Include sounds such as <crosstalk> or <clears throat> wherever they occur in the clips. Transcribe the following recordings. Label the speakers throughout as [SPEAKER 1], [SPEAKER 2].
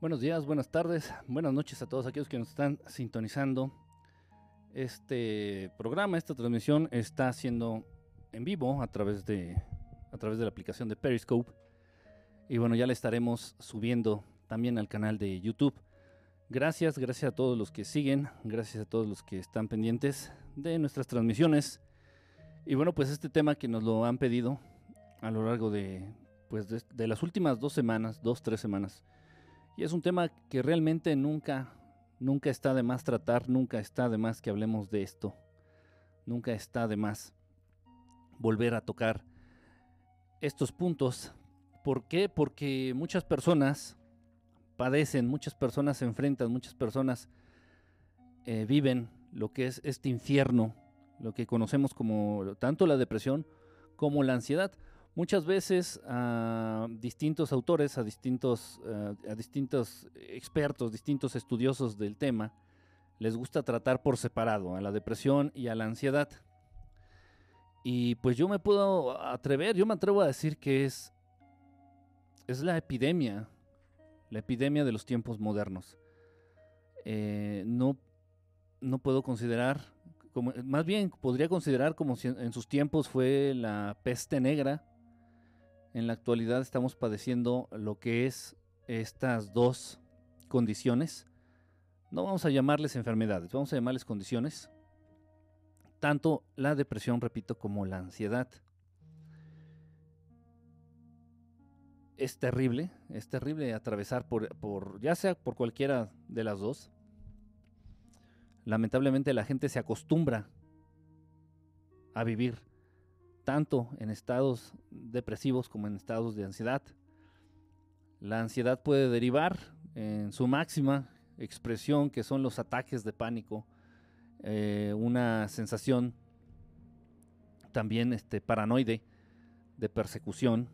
[SPEAKER 1] Buenos días, buenas tardes, buenas noches a todos aquellos que nos están sintonizando. Este programa, esta transmisión está haciendo en vivo a través de a través de la aplicación de Periscope. Y bueno, ya le estaremos subiendo también al canal de YouTube. Gracias, gracias a todos los que siguen, gracias a todos los que están pendientes de nuestras transmisiones. Y bueno, pues este tema que nos lo han pedido a lo largo de, pues de las últimas dos semanas, dos, tres semanas, y es un tema que realmente nunca, nunca está de más tratar, nunca está de más que hablemos de esto. Nunca está de más volver a tocar estos puntos. ¿Por qué? Porque muchas personas padecen, muchas personas se enfrentan, muchas personas eh, viven lo que es este infierno, lo que conocemos como tanto la depresión como la ansiedad. Muchas veces a distintos autores, a distintos, eh, a distintos expertos, distintos estudiosos del tema, les gusta tratar por separado a la depresión y a la ansiedad. Y pues yo me puedo atrever, yo me atrevo a decir que es, es la epidemia, la epidemia de los tiempos modernos. Eh, no, no puedo considerar, como, más bien podría considerar como si en sus tiempos fue la peste negra, en la actualidad estamos padeciendo lo que es estas dos condiciones. No vamos a llamarles enfermedades, vamos a llamarles condiciones. Tanto la depresión, repito, como la ansiedad. Es terrible, es terrible atravesar por, por, ya sea por cualquiera de las dos. Lamentablemente la gente se acostumbra a vivir tanto en estados depresivos como en estados de ansiedad. La ansiedad puede derivar en su máxima expresión, que son los ataques de pánico, eh, una sensación también este, paranoide de persecución.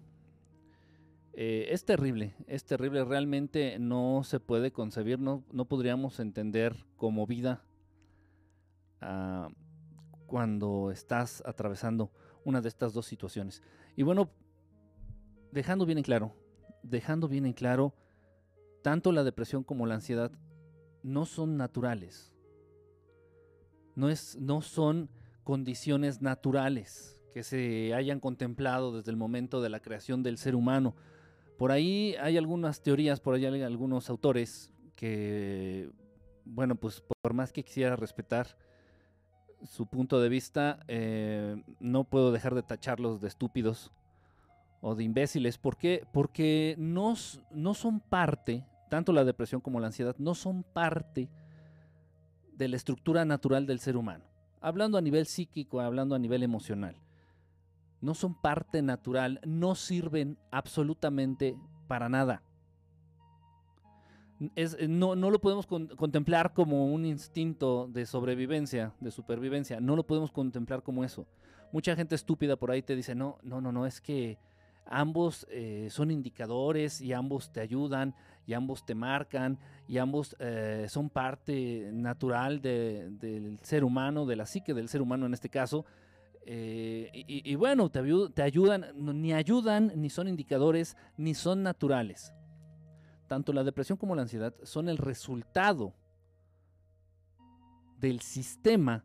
[SPEAKER 1] Eh, es terrible, es terrible, realmente no se puede concebir, no, no podríamos entender como vida ah, cuando estás atravesando una de estas dos situaciones. Y bueno, dejando bien en claro, dejando bien en claro, tanto la depresión como la ansiedad no son naturales. No, es, no son condiciones naturales que se hayan contemplado desde el momento de la creación del ser humano. Por ahí hay algunas teorías, por ahí hay algunos autores que, bueno, pues por más que quisiera respetar, su punto de vista, eh, no puedo dejar de tacharlos de estúpidos o de imbéciles. ¿Por qué? Porque no, no son parte, tanto la depresión como la ansiedad, no son parte de la estructura natural del ser humano. Hablando a nivel psíquico, hablando a nivel emocional. No son parte natural, no sirven absolutamente para nada. Eh, no, lo podemos contemplar como un instinto de sobrevivencia, de supervivencia. No lo podemos contemplar como eso. Mucha gente estúpida por ahí te dice, no, no, no, no, es que ambos eh, son indicadores y ambos te ayudan y ambos te marcan y ambos eh, son parte natural del ser humano, de la psique del ser humano en este caso. y, bueno, te, te ayudan, ni ayudan, ni son indicadores, ni son naturales tanto la depresión como la ansiedad son el resultado del sistema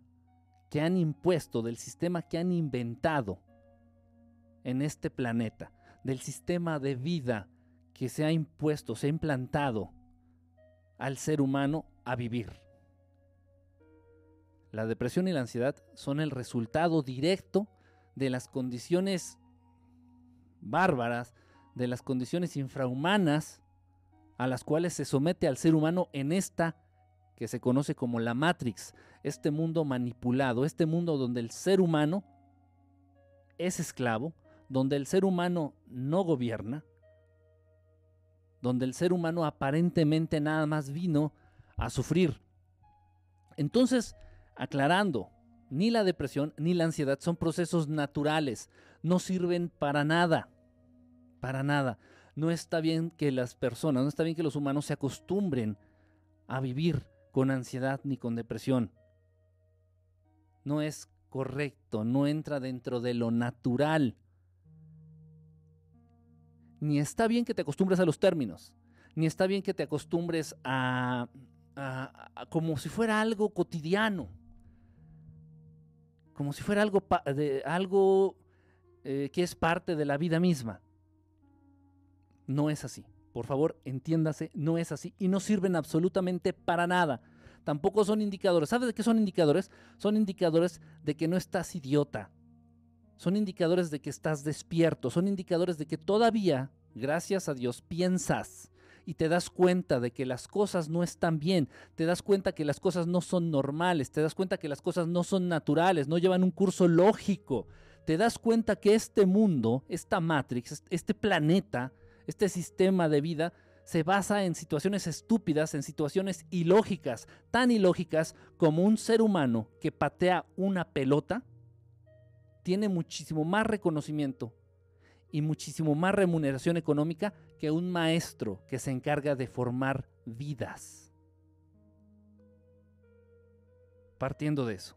[SPEAKER 1] que han impuesto, del sistema que han inventado en este planeta, del sistema de vida que se ha impuesto, se ha implantado al ser humano a vivir. La depresión y la ansiedad son el resultado directo de las condiciones bárbaras, de las condiciones infrahumanas a las cuales se somete al ser humano en esta que se conoce como la Matrix, este mundo manipulado, este mundo donde el ser humano es esclavo, donde el ser humano no gobierna, donde el ser humano aparentemente nada más vino a sufrir. Entonces, aclarando, ni la depresión ni la ansiedad son procesos naturales, no sirven para nada, para nada no está bien que las personas, no está bien que los humanos se acostumbren a vivir con ansiedad ni con depresión. No es correcto, no entra dentro de lo natural. Ni está bien que te acostumbres a los términos, ni está bien que te acostumbres a, como si fuera algo cotidiano, como si fuera algo, de, algo eh, que es parte de la vida misma. No es así. Por favor, entiéndase, no es así y no sirven absolutamente para nada. Tampoco son indicadores. ¿Sabes de qué son indicadores? Son indicadores de que no estás idiota. Son indicadores de que estás despierto. Son indicadores de que todavía, gracias a Dios, piensas y te das cuenta de que las cosas no están bien, te das cuenta que las cosas no son normales, te das cuenta que las cosas no son naturales, no llevan un curso lógico, te das cuenta que este mundo, esta Matrix, este planeta, este sistema de vida se basa en situaciones estúpidas, en situaciones ilógicas, tan ilógicas como un ser humano que patea una pelota, tiene muchísimo más reconocimiento y muchísimo más remuneración económica que un maestro que se encarga de formar vidas. Partiendo de eso.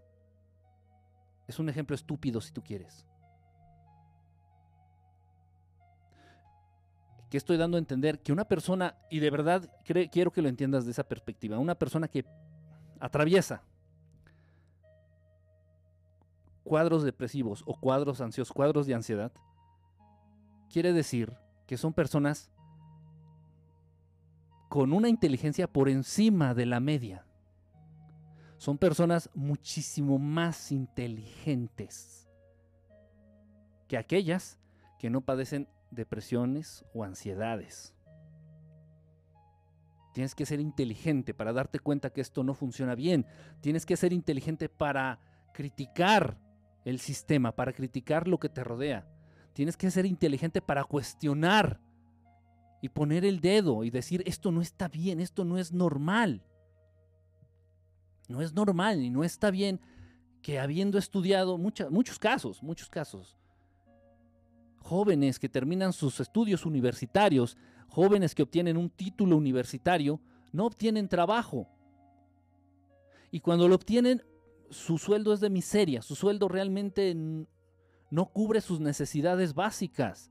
[SPEAKER 1] Es un ejemplo estúpido si tú quieres. Que estoy dando a entender que una persona, y de verdad quiero que lo entiendas de esa perspectiva, una persona que atraviesa cuadros depresivos o cuadros ansiosos, cuadros de ansiedad, quiere decir que son personas con una inteligencia por encima de la media. Son personas muchísimo más inteligentes que aquellas que no padecen depresiones o ansiedades. Tienes que ser inteligente para darte cuenta que esto no funciona bien. Tienes que ser inteligente para criticar el sistema, para criticar lo que te rodea. Tienes que ser inteligente para cuestionar y poner el dedo y decir, esto no está bien, esto no es normal. No es normal y no está bien que habiendo estudiado muchos casos, muchos casos, jóvenes que terminan sus estudios universitarios, jóvenes que obtienen un título universitario, no obtienen trabajo. Y cuando lo obtienen, su sueldo es de miseria, su sueldo realmente no cubre sus necesidades básicas.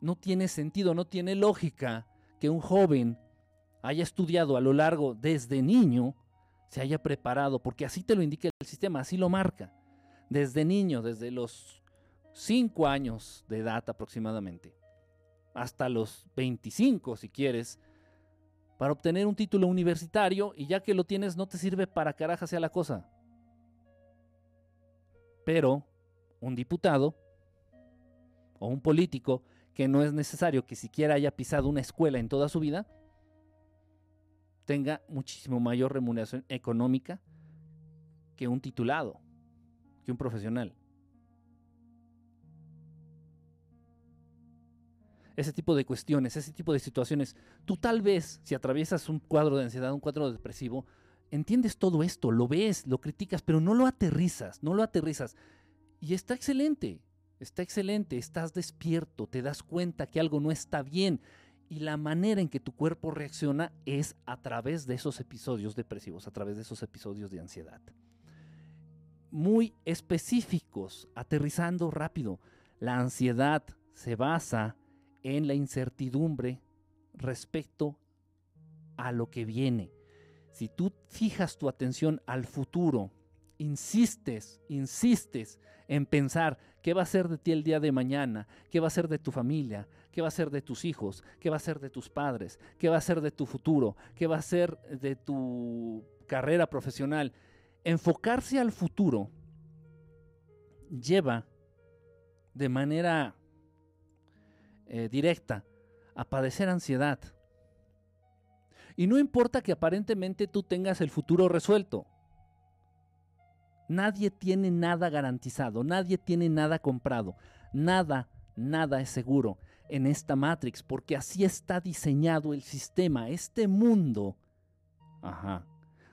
[SPEAKER 1] No tiene sentido, no tiene lógica que un joven haya estudiado a lo largo desde niño, se haya preparado, porque así te lo indica el sistema, así lo marca. Desde niño, desde los 5 años de edad aproximadamente, hasta los 25 si quieres, para obtener un título universitario y ya que lo tienes no te sirve para caraja sea la cosa. Pero un diputado o un político que no es necesario que siquiera haya pisado una escuela en toda su vida, tenga muchísimo mayor remuneración económica que un titulado, que un profesional. Ese tipo de cuestiones, ese tipo de situaciones. Tú tal vez, si atraviesas un cuadro de ansiedad, un cuadro depresivo, entiendes todo esto, lo ves, lo criticas, pero no lo aterrizas, no lo aterrizas. Y está excelente, está excelente, estás despierto, te das cuenta que algo no está bien. Y la manera en que tu cuerpo reacciona es a través de esos episodios depresivos, a través de esos episodios de ansiedad. Muy específicos, aterrizando rápido. La ansiedad se basa en la incertidumbre respecto a lo que viene. Si tú fijas tu atención al futuro, insistes, insistes en pensar qué va a ser de ti el día de mañana, qué va a ser de tu familia, qué va a ser de tus hijos, qué va a ser de tus padres, qué va a ser de tu futuro, qué va a ser de tu carrera profesional, enfocarse al futuro lleva de manera eh, directa a padecer ansiedad. Y no importa que aparentemente tú tengas el futuro resuelto. Nadie tiene nada garantizado, nadie tiene nada comprado, nada, nada es seguro en esta Matrix, porque así está diseñado el sistema, este mundo. Ajá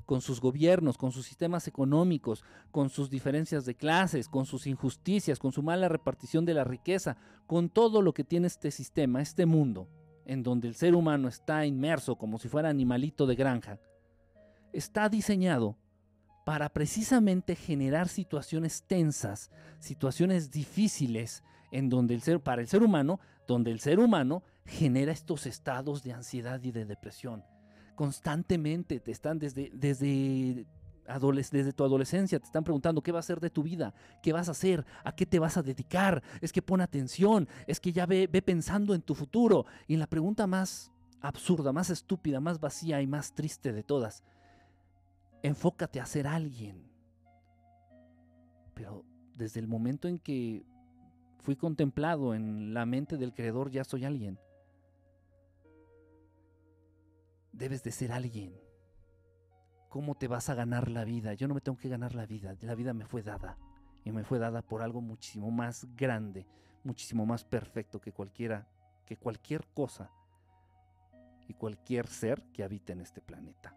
[SPEAKER 1] con sus gobiernos, con sus sistemas económicos, con sus diferencias de clases, con sus injusticias, con su mala repartición de la riqueza, con todo lo que tiene este sistema, este mundo, en donde el ser humano está inmerso como si fuera animalito de granja, está diseñado para precisamente generar situaciones tensas, situaciones difíciles, en donde el ser, para el ser humano, donde el ser humano genera estos estados de ansiedad y de depresión. Constantemente te están desde, desde desde tu adolescencia te están preguntando qué va a ser de tu vida, qué vas a hacer, a qué te vas a dedicar, es que pon atención, es que ya ve, ve pensando en tu futuro. Y la pregunta más absurda, más estúpida, más vacía y más triste de todas, enfócate a ser alguien. Pero desde el momento en que fui contemplado en la mente del Creador, ya soy alguien. Debes de ser alguien. ¿Cómo te vas a ganar la vida? Yo no me tengo que ganar la vida. La vida me fue dada. Y me fue dada por algo muchísimo más grande, muchísimo más perfecto que cualquiera, que cualquier cosa y cualquier ser que habite en este planeta.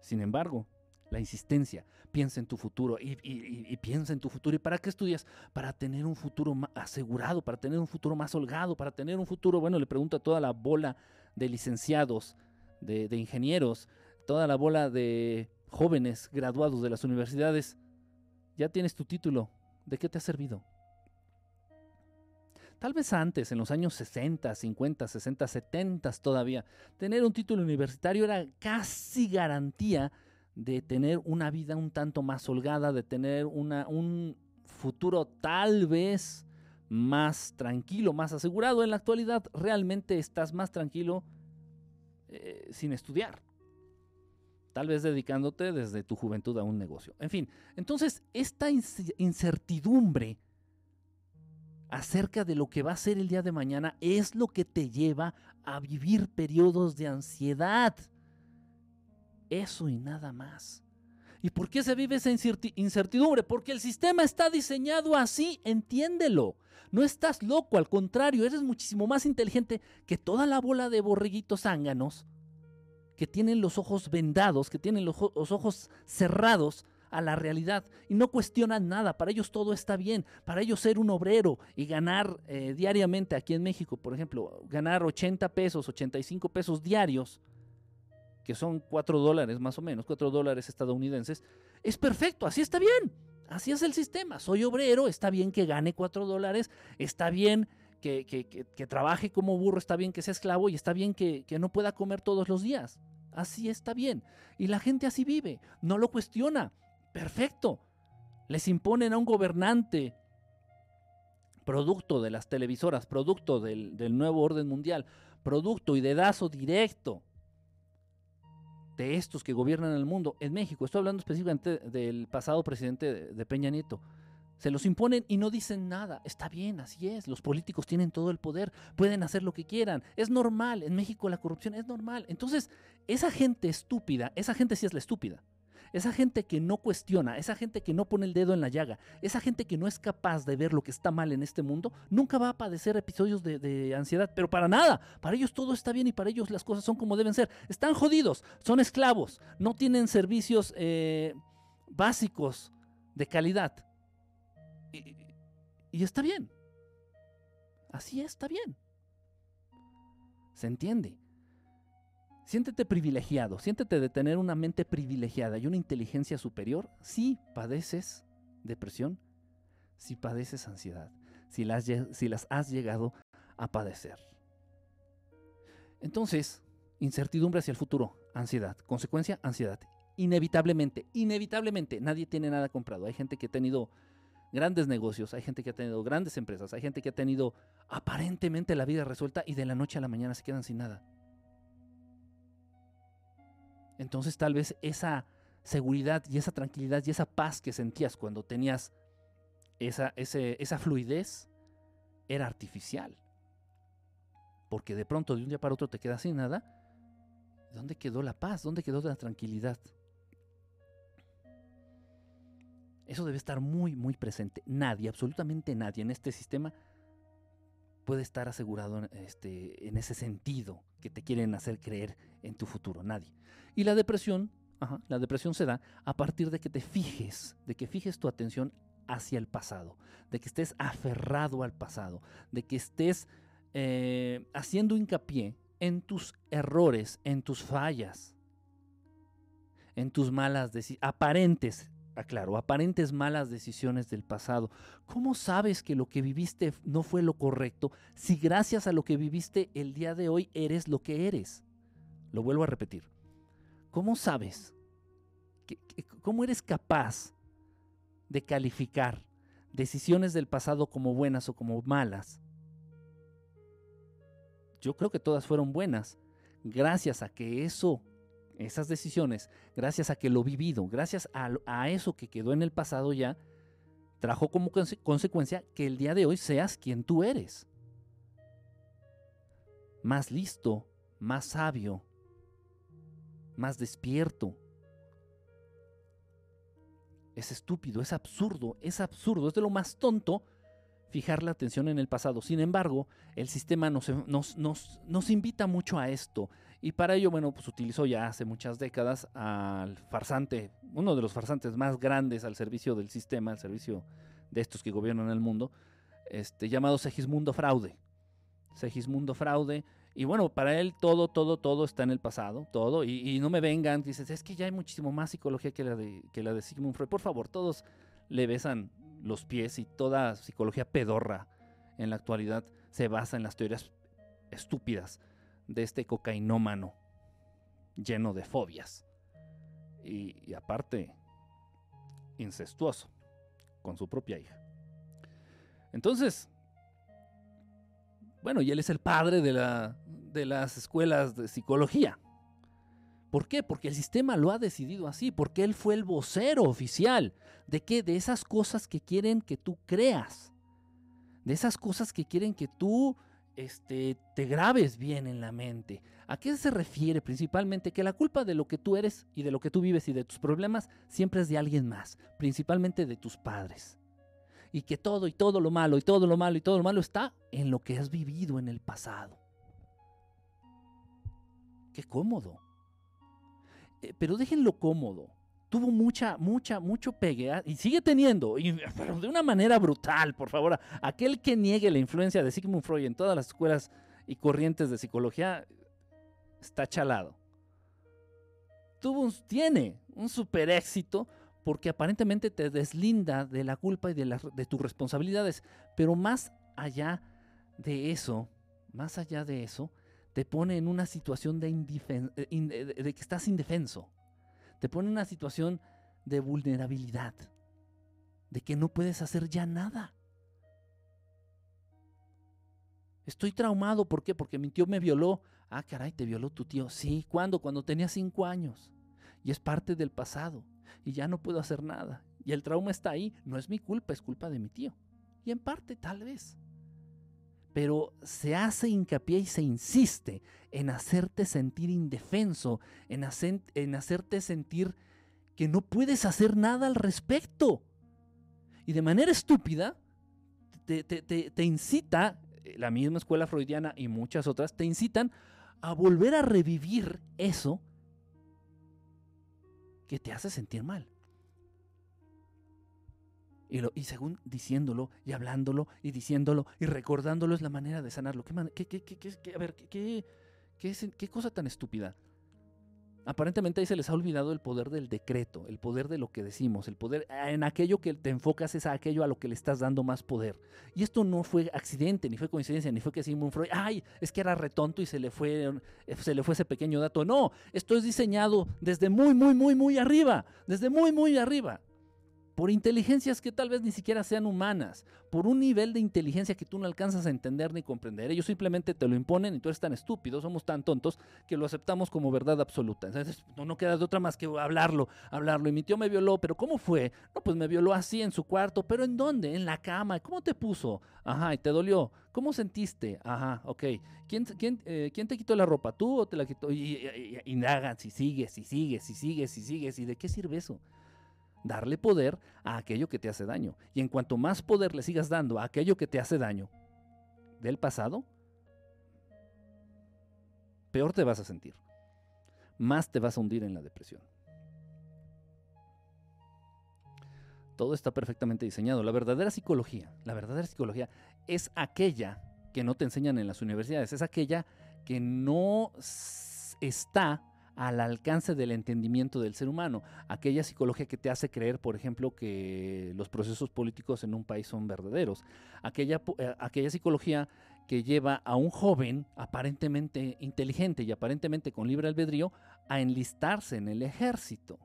[SPEAKER 1] Sin embargo, la insistencia, piensa en tu futuro y, piensa en tu futuro. ¿Y para qué estudias? Para tener un futuro asegurado, para tener un futuro más holgado, para tener un futuro, bueno, le pregunto a toda la bola de licenciados, de, ingenieros, toda la bola de jóvenes graduados de las universidades, ya tienes tu título, ¿de qué te ha servido? Tal vez antes, en los años 60, 50, 60, 70 todavía, tener un título universitario era casi garantía de tener una vida un tanto más holgada, de tener un futuro tal vez más tranquilo, más asegurado. En la actualidad realmente estás más tranquilo eh, sin estudiar. Tal vez dedicándote desde tu juventud a un negocio. En fin, entonces esta incertidumbre acerca de lo que va a ser el día de mañana es lo que te lleva a vivir periodos de ansiedad. Eso y nada más. ¿Y por qué se vive esa incertidumbre? Porque el sistema está diseñado así, entiéndelo. No estás loco, al contrario, eres muchísimo más inteligente que toda la bola de borreguitos zánganos que tienen los ojos vendados, que tienen los ojos cerrados a la realidad y no cuestionan nada. Para ellos todo está bien. Para ellos ser un obrero y ganar eh, diariamente aquí en México, por ejemplo, ganar 80 pesos, 85 pesos diarios, que son 4 dólares más o menos, 4 dólares estadounidenses, es perfecto, así está bien. Así es el sistema. Soy obrero, está bien que gane 4 dólares, está bien que, que, trabaje como burro, está bien que sea esclavo y está bien que, que no pueda comer todos los días. Así está bien. Y la gente así vive, no lo cuestiona. Perfecto. Les imponen a un gobernante, producto de las televisoras, producto del, nuevo orden mundial, producto y dedazo directo de estos que gobiernan el mundo en México. Estoy hablando específicamente del pasado presidente de Peña Nieto. Se los imponen y no dicen nada. Está bien, así es. Los políticos tienen todo el poder, pueden hacer lo que quieran. Es normal. En México la corrupción es normal. Entonces, esa gente estúpida, esa gente sí es la estúpida. Esa gente que no cuestiona, esa gente que no pone el dedo en la llaga, esa gente que no es capaz de ver lo que está mal en este mundo, nunca va a padecer episodios de, ansiedad, pero para nada. Para ellos todo está bien y para ellos las cosas son como deben ser. Están jodidos, son esclavos, no tienen servicios eh, básicos de calidad. Y, y está bien. Así está bien. ¿Se entiende? Siéntete privilegiado, siéntete de tener una mente privilegiada y una inteligencia superior si padeces depresión, si padeces ansiedad, si las, si las has llegado a padecer. Entonces, incertidumbre hacia el futuro, ansiedad, consecuencia, ansiedad. Inevitablemente, inevitablemente, nadie tiene nada comprado. Hay gente que ha tenido grandes negocios, hay gente que ha tenido grandes empresas, hay gente que ha tenido aparentemente la vida resuelta y de la noche a la mañana se quedan sin nada. Entonces tal vez esa seguridad y esa tranquilidad y esa paz que sentías cuando tenías esa, esa fluidez era artificial. Porque de pronto de un día para otro te quedas sin nada. ¿Dónde quedó la paz? ¿Dónde quedó la tranquilidad? Eso debe estar muy, muy presente. Nadie, absolutamente nadie en este sistema puede estar asegurado este, en ese sentido que te quieren hacer creer en tu futuro. Nadie. Y la depresión, la depresión se da a partir de que te fijes, de que fijes tu atención hacia el pasado, de que estés aferrado al pasado, de que estés eh, haciendo hincapié en tus errores, en tus fallas, en tus malas aparentes, aclaro, aparentes malas decisiones del pasado. ¿Cómo sabes que lo que viviste no fue lo correcto si gracias a lo que viviste el día de hoy eres lo que eres? Lo vuelvo a repetir. ¿Cómo sabes? ¿Cómo eres capaz de calificar decisiones del pasado como buenas o como malas? Yo creo que todas fueron buenas, gracias a que eso esas decisiones, gracias a que lo vivido, gracias a, eso que quedó en el pasado ya, trajo como consecuencia que el día de hoy seas quien tú eres. Más listo, más sabio, más despierto. Es estúpido, es absurdo, es absurdo, es de lo más tonto fijar la atención en el pasado. Sin embargo, el sistema nos, invita mucho a esto. Y para ello, bueno, pues utilizó ya hace muchas décadas al farsante, uno de los farsantes más grandes al servicio del sistema, al servicio de estos que gobiernan el mundo, este, llamado Segismundo Fraude. Segismundo Fraude. Y bueno, para él todo, todo, todo está en el pasado, todo. Y, no me vengan, dices, es que ya hay muchísimo más psicología que la, de, que la de Sigmund Freud. Por favor, todos le besan los pies y toda psicología pedorra en la actualidad se basa en las teorías estúpidas de este cocainómano lleno de fobias. Y, aparte, incestuoso con su propia hija. Entonces, bueno, y él es el padre de, la, de las escuelas de psicología. ¿Por qué? Porque el sistema lo ha decidido así, porque él fue el vocero oficial. ¿De qué? De esas cosas que quieren que tú creas. De esas cosas que quieren que tú este, te grabes bien en la mente. ¿A qué se refiere principalmente? Que la culpa de lo que tú eres y de lo que tú vives y de tus problemas siempre es de alguien más, principalmente de tus padres. Y que todo y todo lo malo y todo lo malo y todo lo malo está en lo que has vivido en el pasado. Qué cómodo. Eh, pero déjenlo cómodo tuvo mucha, mucha, mucho pegue ¿ah? y sigue teniendo, pero de una manera brutal, por favor. Aquel que niegue la influencia de Sigmund Freud en todas las escuelas y corrientes de psicología está chalado. Tuvo tiene un super éxito porque aparentemente te deslinda de la culpa y de, de tus responsabilidades, pero más allá de eso, más allá de eso, te pone en una situación de, eh, de que estás indefenso te pone en una situación de vulnerabilidad, de que no puedes hacer ya nada. Estoy traumado, ¿por qué? Porque mi tío me violó. Ah, caray, te violó tu tío. Sí, ¿cuándo? Cuando tenía cinco años. Y es parte del pasado. Y ya no puedo hacer nada. Y el trauma está ahí. No es mi culpa, es culpa de mi tío. Y en parte tal vez. Pero se hace hincapié y se insiste en hacerte sentir indefenso, en, en hacerte sentir que no puedes hacer nada al respecto. Y de manera estúpida, te, te, incita, eh, la misma escuela freudiana y muchas otras, te incitan a volver a revivir eso que te hace sentir mal. Y, lo, y, según diciéndolo y hablándolo y diciéndolo y recordándolo es la manera de sanarlo. ¿Qué, qué, qué, qué a ver, qué, ¿Qué, cosa tan estúpida? Aparentemente ahí se les ha olvidado el poder del decreto, el poder de lo que decimos, el poder ah, en aquello que te enfocas es a aquello a lo que le estás dando más poder. Y esto no fue accidente, ni fue coincidencia, ni fue que Sigmund Freud, ay, es que era retonto y se le fue eh, se le fue ese pequeño dato. No, esto es diseñado desde muy muy muy muy arriba, desde muy muy arriba por inteligencias que tal vez ni siquiera sean humanas, por un nivel de inteligencia que tú no alcanzas a entender ni comprender. Ellos simplemente te lo imponen y tú eres tan estúpido, somos tan tontos que lo aceptamos como verdad absoluta. Entonces, no, queda de otra más que hablarlo, hablarlo. Y mi tío me violó, pero ¿cómo fue? No, pues me violó así en su cuarto, pero ¿en dónde? En la cama. ¿Cómo te puso? Ajá, y te dolió. ¿Cómo sentiste? Ajá, ok. ¿Quién, eh, ¿quién te quitó la ropa? ¿Tú o te la quitó? Y, y, y, indagan si sigues, si sigues, si sigues, si sigues. ¿Y de qué sirve eso? Darle poder a aquello que te hace daño. Y en cuanto más poder le sigas dando a aquello que te hace daño del pasado, peor te vas a sentir. Más te vas a hundir en la depresión. Todo está perfectamente diseñado. La verdadera psicología, la verdadera psicología es aquella que no te enseñan en las universidades, es aquella que no está al alcance del entendimiento del ser humano. Aquella psicología que te hace creer, por ejemplo, que los procesos políticos en un país son verdaderos. Aquella, eh, aquella psicología que lleva a un joven aparentemente inteligente y aparentemente con libre albedrío a enlistarse en el ejército.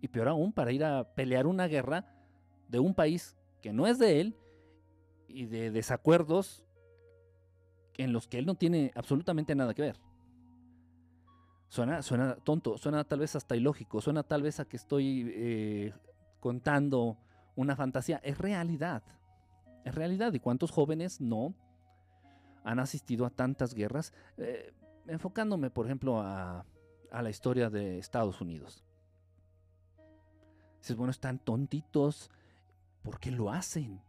[SPEAKER 1] Y peor aún, para ir a pelear una guerra de un país que no es de él y de desacuerdos en los que él no tiene absolutamente nada que ver. Suena, suena tonto, suena tal vez hasta ilógico, suena tal vez a que estoy eh, contando una fantasía. Es realidad, es realidad. ¿Y cuántos jóvenes no han asistido a tantas guerras? Eh, enfocándome, por ejemplo, a, a la historia de Estados Unidos. Dices, bueno, están tontitos. ¿Por qué lo hacen?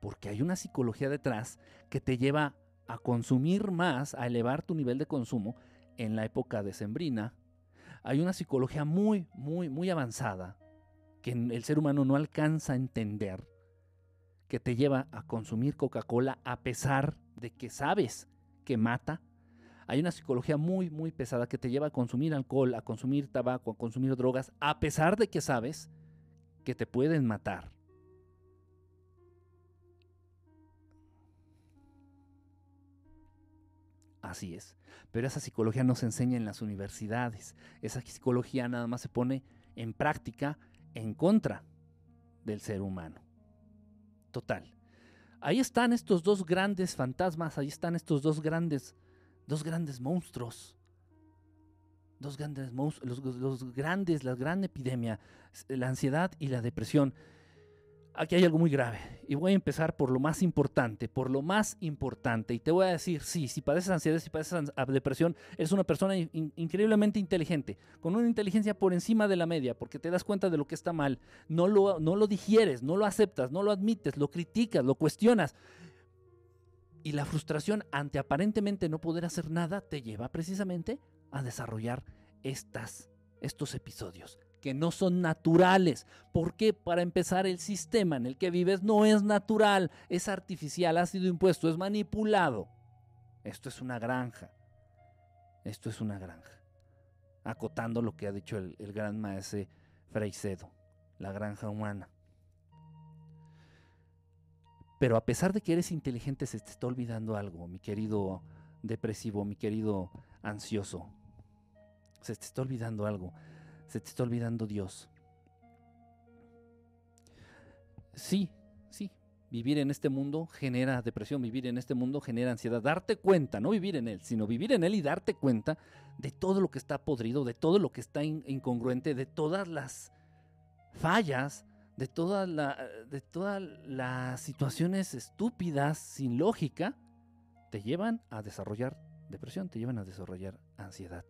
[SPEAKER 1] Porque hay una psicología detrás que te lleva a consumir más, a elevar tu nivel de consumo en la época decembrina, hay una psicología muy, muy, muy avanzada que el ser humano no alcanza a entender, que te lleva a consumir Coca-Cola a pesar de que sabes que mata. Hay una psicología muy, muy pesada que te lleva a consumir alcohol, a consumir tabaco, a consumir drogas, a pesar de que sabes que te pueden matar. Así es. Pero esa psicología no se enseña en las universidades. Esa psicología nada más se pone en práctica en contra del ser humano. Total. Ahí están estos dos grandes fantasmas, ahí están estos dos grandes, dos grandes monstruos. Dos grandes monstruos, los, los grandes, la gran epidemia, la ansiedad y la depresión aquí hay algo muy grave. Y voy a empezar por lo más importante, por lo más importante. Y te voy a decir, sí, si padeces ansiedad, si padeces depresión, eres una persona increíblemente inteligente, con una inteligencia por encima de la media, porque te das cuenta de lo que está mal, no lo, no lo digieres, no lo aceptas, no lo admites, lo criticas, lo cuestionas. Y la frustración ante aparentemente no poder hacer nada te lleva precisamente a desarrollar estas, estos episodios que no son naturales. Porque para empezar el sistema en el que vives no es natural, es artificial, ha sido impuesto, es manipulado. Esto es una granja. Esto es una granja. Acotando lo que ha dicho el, gran maese Freicedo, la granja humana. Pero a pesar de que eres inteligente, se te está olvidando algo, mi querido depresivo, mi querido ansioso. Se te está olvidando algo se te está olvidando Dios. Sí, sí, vivir en este mundo genera depresión, vivir en este mundo genera ansiedad. Darte cuenta, no vivir en él, sino vivir en él y darte cuenta de todo lo que está podrido, de todo lo que está incongruente, de todas las fallas, de, de todas las situaciones estúpidas, sin lógica, te llevan a desarrollar depresión, te llevan a desarrollar ansiedad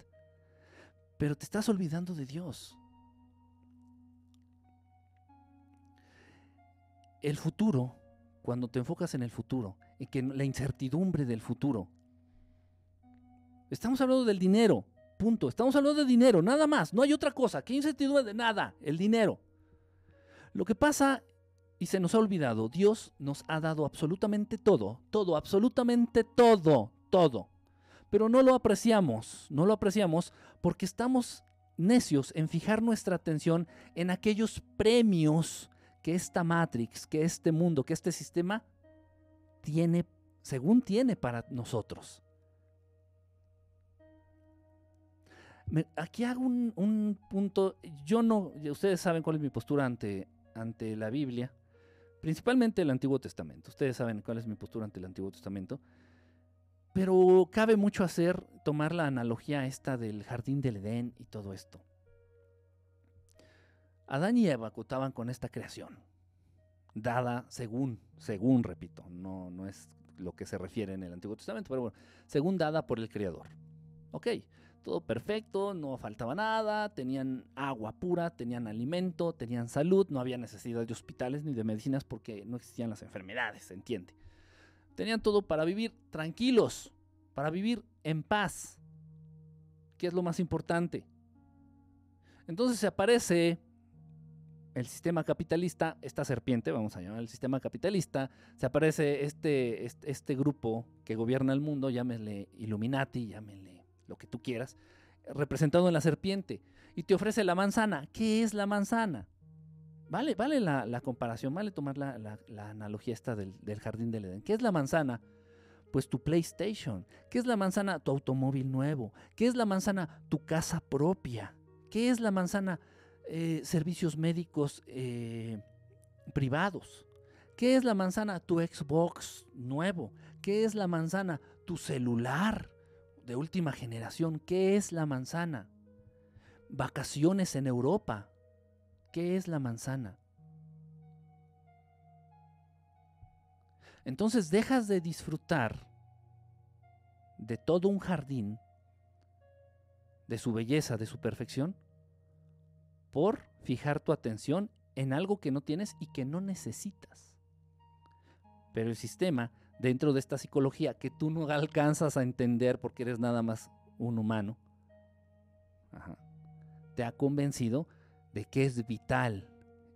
[SPEAKER 1] pero te estás olvidando de Dios. El futuro, cuando te enfocas en el futuro, en que la incertidumbre del futuro, estamos hablando del dinero, punto. Estamos hablando de dinero, nada más, no hay otra cosa. ¿Qué incertidumbre de nada? El dinero. Lo que pasa y se nos ha olvidado, Dios nos ha dado absolutamente todo, todo, absolutamente todo, todo pero no lo apreciamos, no lo apreciamos porque estamos necios en fijar nuestra atención en aquellos premios que esta Matrix, que este mundo, que este sistema tiene, según tiene para nosotros. aquí hago un, un, punto, yo no, ustedes saben cuál es mi postura ante, ante la Biblia, principalmente el Antiguo Testamento, ustedes saben cuál es mi postura ante el Antiguo Testamento. Pero cabe mucho hacer, tomar la analogía esta del jardín del Edén y todo esto. Adán y Eva contaban con esta creación, dada según, según, repito, no, no es lo que se refiere en el Antiguo Testamento, pero bueno, según dada por el Creador. Ok, todo perfecto, no faltaba nada, tenían agua pura, tenían alimento, tenían salud, no había necesidad de hospitales ni de medicinas porque no existían las enfermedades, ¿se entiende? Tenían todo para vivir tranquilos, para vivir en paz, que es lo más importante. Entonces se aparece el sistema capitalista, esta serpiente, vamos a llamar el sistema capitalista, se aparece este, este, este, grupo que gobierna el mundo, llámenle Illuminati, llámenle lo que tú quieras, representado en la serpiente, y te ofrece la manzana. ¿Qué es la manzana? Vale, vale la, comparación, vale tomar la, analogía esta del, jardín del Edén. ¿Qué es la manzana? Pues tu PlayStation. ¿Qué es la manzana? Tu automóvil nuevo. ¿Qué es la manzana? Tu casa propia. ¿Qué es la manzana? Eh, servicios médicos eh, privados. ¿Qué es la manzana? Tu Xbox nuevo. ¿Qué es la manzana? Tu celular de última generación. ¿Qué es la manzana? Vacaciones en Europa. ¿Qué es la manzana? Entonces dejas de disfrutar de todo un jardín, de su belleza, de su perfección, por fijar tu atención en algo que no tienes y que no necesitas. Pero el sistema, dentro de esta psicología que tú no alcanzas a entender porque eres nada más un humano, te ha convencido de que es vital.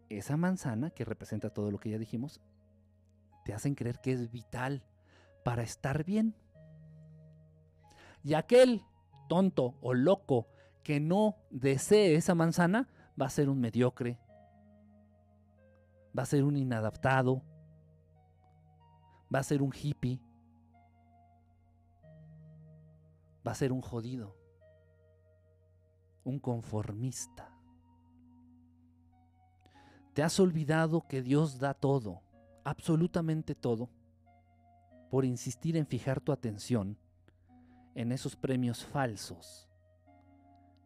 [SPEAKER 1] Esa manzana, que representa todo lo que ya dijimos, te hacen creer que es vital para estar bien. Y aquel tonto o loco que no desee esa manzana va a ser un mediocre, va a ser un inadaptado, va a ser un hippie, va a ser un jodido, un conformista. Te has olvidado que Dios da todo, absolutamente todo, por insistir en fijar tu atención en esos premios falsos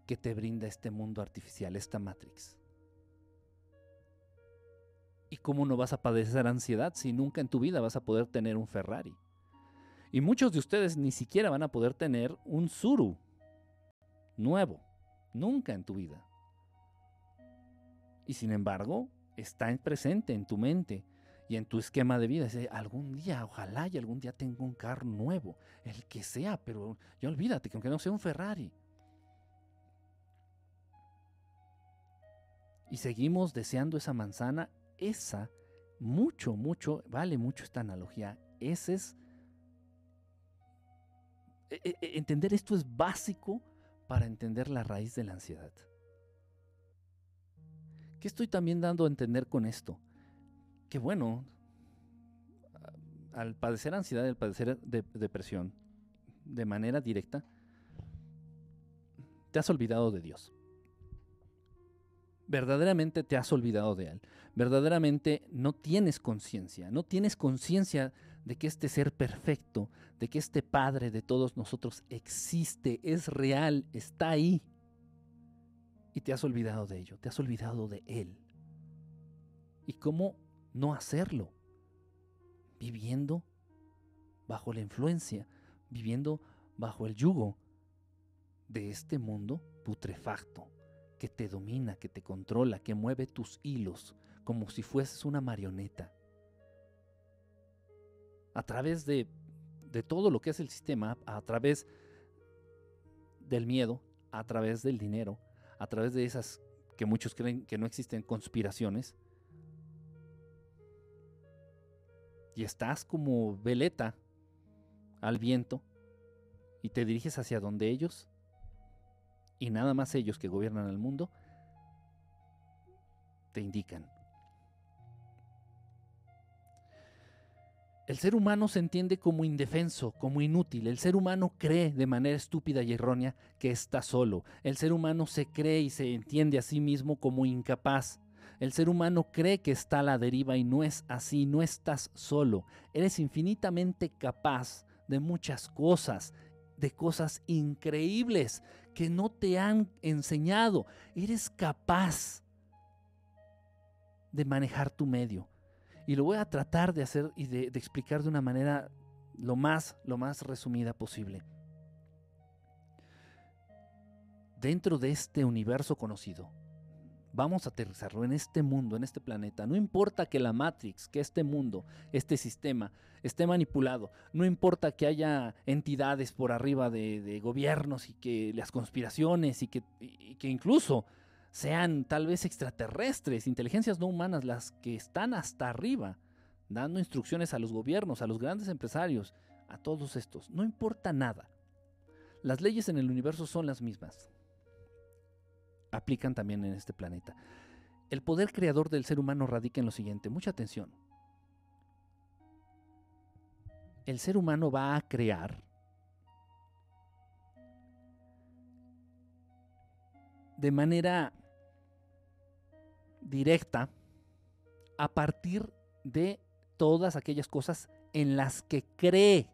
[SPEAKER 1] que te brinda este mundo artificial, esta Matrix. ¿Y cómo no vas a padecer ansiedad si nunca en tu vida vas a poder tener un Ferrari? Y muchos de ustedes ni siquiera van a poder tener un Zuru nuevo, nunca en tu vida. Y sin embargo, está presente en tu mente y en tu esquema de vida. Dice, algún día, ojalá y algún día tenga un carro nuevo, el que sea, pero ya olvídate que aunque no sea un Ferrari. Y seguimos deseando esa manzana, esa, mucho, mucho, vale mucho esta analogía. Ese es... E, e, e, entender esto es básico para entender la raíz de la ansiedad. ¿Qué estoy también dando a entender con esto? Que bueno, al padecer ansiedad, al padecer depresión, de manera directa, te has olvidado de Dios. Verdaderamente te has olvidado de Él. Verdaderamente no tienes conciencia. No tienes conciencia de que este ser perfecto, de que este Padre de todos nosotros existe, es real, está ahí y te has olvidado de ello, te has olvidado de Él. ¿Y cómo no hacerlo? Viviendo bajo la influencia, viviendo bajo el yugo de este mundo putrefacto que te domina, que te controla, que mueve tus hilos como si fueses una marioneta. A través de, de todo lo que es el sistema, a través del miedo, a través del dinero, a través de esas que muchos creen que no existen conspiraciones. Y estás como veleta al viento y te diriges hacia donde ellos y nada más ellos que gobiernan el mundo te indican. El ser humano se entiende como indefenso, como inútil. El ser humano cree de manera estúpida y errónea que está solo. El ser humano se cree y se entiende a sí mismo como incapaz. El ser humano cree que está a la deriva y no es así, no estás solo. Eres infinitamente capaz de muchas cosas, de cosas increíbles que no te han enseñado. Eres capaz de manejar tu medio y lo voy a tratar de hacer y de, explicar de una manera lo más, lo más resumida posible. Dentro de este universo conocido, vamos a aterrizarlo en este mundo, en este planeta. No importa que la Matrix, que este mundo, este sistema esté manipulado. No importa que haya entidades por arriba de, gobiernos y que las conspiraciones y que, y que incluso sean tal vez extraterrestres, inteligencias no humanas, las que están hasta arriba, dando instrucciones a los gobiernos, a los grandes empresarios, a todos estos. No importa nada. Las leyes en el universo son las mismas. Aplican también en este planeta. El poder creador del ser humano radica en lo siguiente, mucha atención. El ser humano va a crear de manera directa a partir de todas aquellas cosas en las que cree.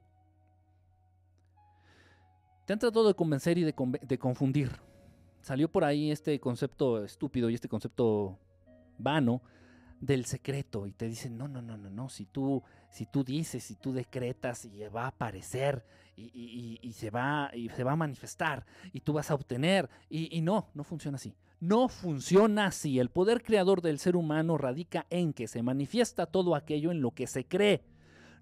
[SPEAKER 1] Te han tratado de convencer y de, de, confundir. Salió por ahí este concepto estúpido y este concepto vano del secreto y te dicen, no, no, no, no, no, si tú, si tú dices, si tú decretas y va a aparecer y, se, va, y se va a manifestar y tú vas a obtener y, y no, no funciona así. No funciona así. El poder creador del ser humano radica en que se manifiesta todo aquello en lo que se cree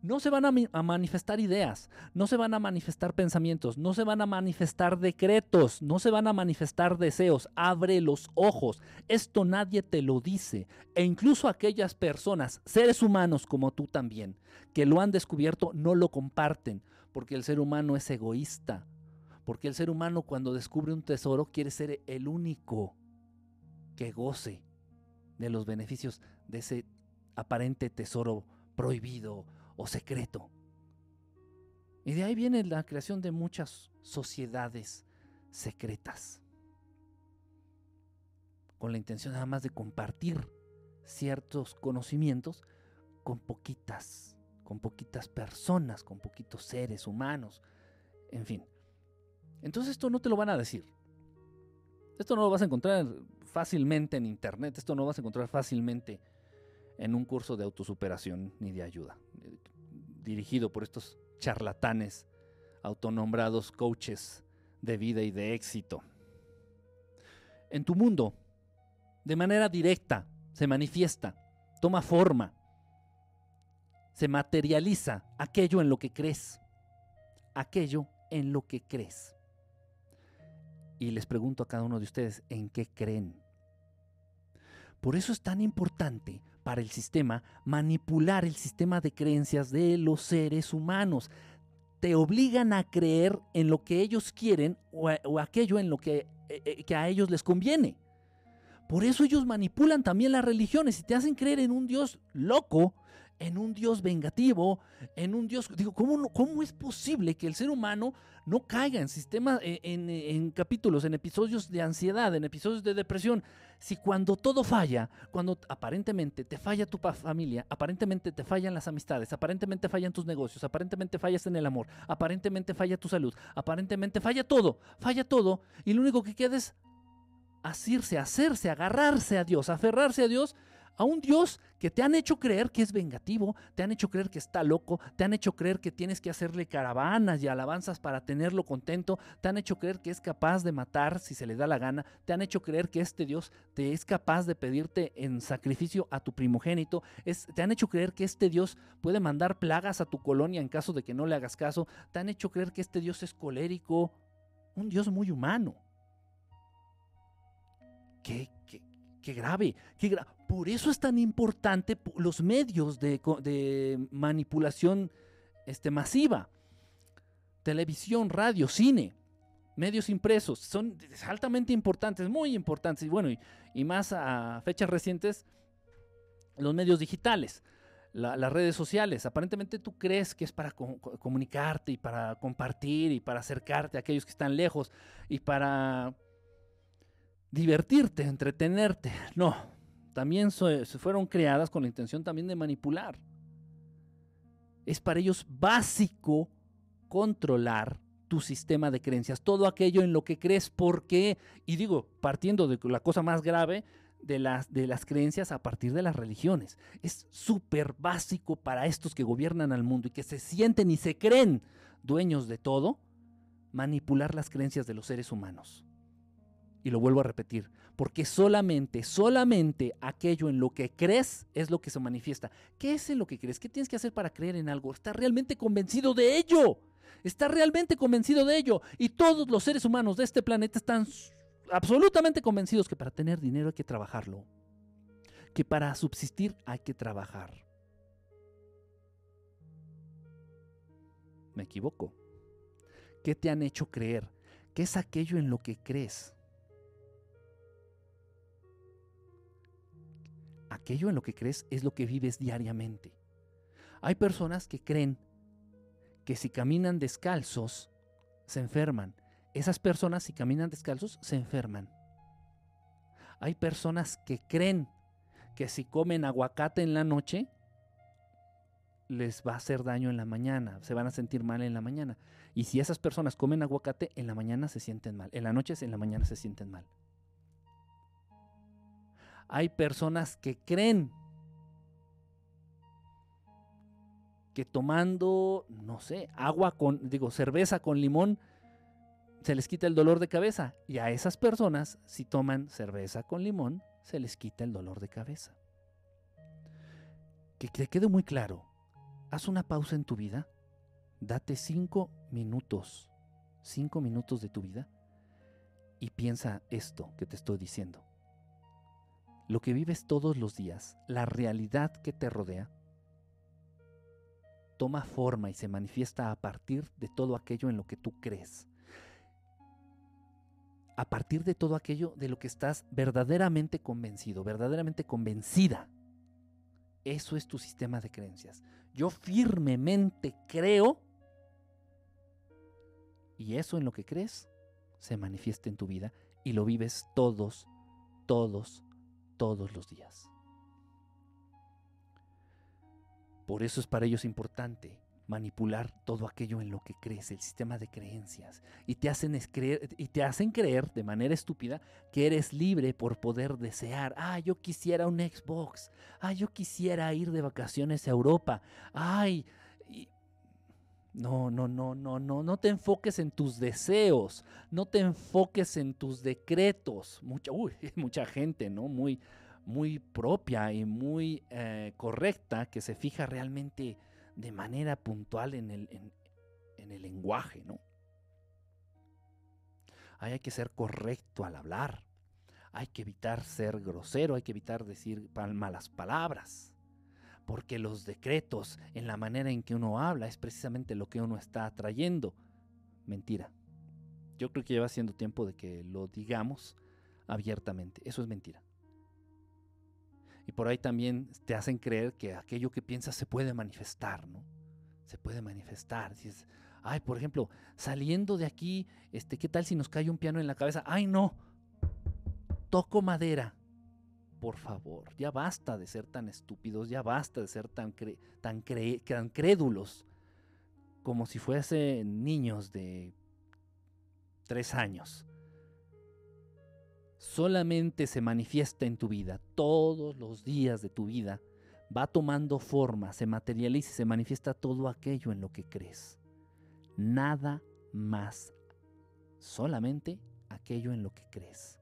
[SPEAKER 1] no se van a, manifestar ideas, no se van a manifestar pensamientos, no se van a manifestar decretos, no se van a manifestar deseos. Abre los ojos. Esto nadie te lo dice. E incluso aquellas personas, seres humanos como tú también, que lo han descubierto, no lo comparten, porque el ser humano es egoísta. Porque el ser humano cuando descubre un tesoro quiere ser el único que goce de los beneficios de ese aparente tesoro prohibido o secreto. Y de ahí viene la creación de muchas sociedades secretas, con la intención nada más de compartir ciertos conocimientos con poquitas, con poquitas personas, con poquitos seres humanos, en fin. Entonces esto no te lo van a decir. Esto no lo vas a encontrar fácilmente en internet, esto no lo vas a encontrar fácilmente en un curso de autosuperación ni de ayuda, eh, dirigido por estos charlatanes autonombrados coaches de vida y de éxito. En tu mundo, de manera directa, se manifiesta, toma forma, se materializa aquello en lo que crees, aquello en lo que crees. Y les pregunto a cada uno de ustedes, ¿en qué creen? Por eso es tan importante para el sistema manipular el sistema de creencias de los seres humanos. Te obligan a creer en lo que ellos quieren o, aquello en lo que, eh, eh, que a ellos les conviene. Por eso ellos manipulan también las religiones y te hacen creer en un Dios loco, en un Dios vengativo, en un Dios... Digo, ¿cómo, cómo es posible que el ser humano no caiga en sistemas, eh, en, capítulos, en episodios de ansiedad, en episodios de depresión? Si cuando todo falla, cuando aparentemente te falla tu familia, aparentemente te fallan las amistades, aparentemente fallan tus negocios, aparentemente fallas en el amor, aparentemente falla tu salud, aparentemente falla todo, falla todo, y lo único que queda es asirse, hacerse, agarrarse a Dios, aferrarse a Dios a un Dios que te han hecho creer que es vengativo, te han hecho creer que está loco, te han hecho creer que tienes que hacerle caravanas y alabanzas para tenerlo contento, te han hecho creer que es capaz de matar si se le da la gana, te han hecho creer que este Dios te es capaz de pedirte en sacrificio a tu primogénito, te han hecho creer que este Dios puede mandar plagas a tu colonia en caso de que no le hagas caso, te han hecho creer que este Dios es colérico, un Dios muy humano. ¿Qué, qué grave, qué Por eso es tan importante los medios de, manipulación este, masiva. Televisión, radio, cine, medios impresos, son altamente importantes, muy importantes. Y bueno, y, más a fechas recientes, los medios digitales. las redes sociales. Aparentemente tú crees que es para comunicarte y para compartir y para acercarte a aquellos que están lejos y para divertirte, entretenerte. No, también fueron creadas con la intención también de manipular. Es para ellos básico controlar tu sistema de creencias, todo aquello en lo que crees, porque, y digo, partiendo de la cosa más grave, de las, de las creencias a partir de las religiones. Es súper básico para estos que gobiernan al mundo y que se sienten y se creen dueños de todo, manipular las creencias de los seres humanos. Y lo vuelvo a repetir, porque solamente, solamente aquello en lo que crees es lo que se manifiesta. ¿Qué es en lo que crees? ¿Qué tienes que hacer para creer en algo? ¿Estás realmente convencido de ello? ¿Estás realmente convencido de ello? Y todos los seres humanos de este planeta están absolutamente convencidos que para tener dinero hay que trabajarlo. Que para subsistir hay que trabajar. ¿Me equivoco? ¿Qué te han hecho creer? ¿Qué es aquello en lo que crees? Aquello en lo que crees es lo que vives diariamente. Hay personas que creen que si caminan descalzos, se enferman. Esas personas si caminan descalzos, se enferman. Hay personas que creen que si comen aguacate en la noche, les va a hacer daño en la mañana, se van a sentir mal en la mañana. Y si esas personas comen aguacate, en la mañana se sienten mal. En la noche, en la mañana se sienten mal. Hay personas que creen que tomando, no sé, agua con, digo, cerveza con limón, se les quita el dolor de cabeza. Y a esas personas, si toman cerveza con limón, se les quita el dolor de cabeza. Que te quede muy claro, haz una pausa en tu vida, date cinco minutos, cinco minutos de tu vida y piensa esto que te estoy diciendo. Lo que vives todos los días, la realidad que te rodea, toma forma y se manifiesta a partir de todo aquello en lo que tú crees. A partir de todo aquello de lo que estás verdaderamente convencido, verdaderamente convencida. Eso es tu sistema de creencias. Yo firmemente creo y eso en lo que crees se manifiesta en tu vida y lo vives todos, todos, todos los días. Por eso es para ellos importante manipular todo aquello en lo que crees, el sistema de creencias, y te hacen creer, y te hacen creer de manera estúpida que eres libre por poder desear. Ah, yo quisiera un Xbox. Ah, yo quisiera ir de vacaciones a Europa. Ay, no, no, no, no, no, no te enfoques en tus deseos, no te enfoques en tus decretos. Mucha, <laughs> mucha gente, ¿no? Muy, muy propia y muy eh, correcta que se fija realmente de manera puntual en el, en, el lenguaje, ¿no? Hay que ser correcto al hablar, hay que evitar ser grosero, hay que evitar decir malas palabras, porque los decretos en la manera en que uno habla es precisamente lo que uno está atrayendo. Mentira. Yo creo que lleva siendo tiempo de que lo digamos abiertamente. Eso es mentira. Y por ahí también te hacen creer que aquello que piensas se puede manifestar, ¿no? Se puede manifestar. Si es, ay, por ejemplo, saliendo de aquí, este, ¿qué tal si nos cae un piano en la cabeza? Ay, no. Toco madera. Por favor, ya basta de ser tan estúpidos, ya basta de ser tan, tan, tan crédulos como si fuesen niños de tres años solamente se manifiesta en tu vida, todos los días de tu vida, va tomando forma, se materializa y se manifiesta todo aquello en lo que crees. Nada más, solamente aquello en lo que crees.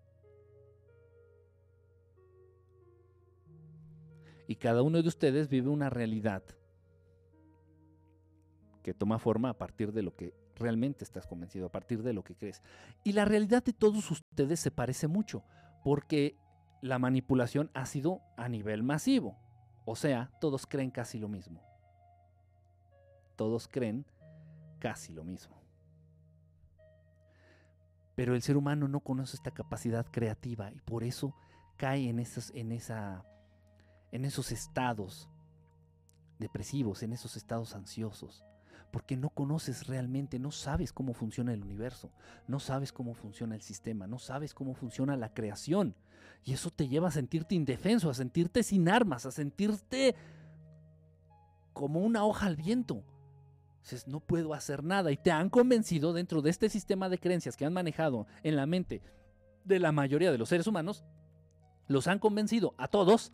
[SPEAKER 1] Y cada uno de ustedes vive una realidad que toma forma a partir de lo que realmente estás convencido, a partir de lo que crees. Y la realidad de todos ustedes se parece mucho, porque la manipulación ha sido a nivel masivo. O sea, todos creen casi lo mismo. Todos creen casi lo mismo. Pero el ser humano no conoce esta capacidad creativa y por eso cae en esos, en esa, en esos estados depresivos, en esos estados ansiosos porque no conoces realmente, no sabes cómo funciona el universo, no sabes cómo funciona el sistema, no sabes cómo funciona la creación. Y eso te lleva a sentirte indefenso, a sentirte sin armas, a sentirte como una hoja al viento. Dices, no puedo hacer nada. Y te han convencido dentro de este sistema de creencias que han manejado en la mente de la mayoría de los seres humanos, los han convencido a todos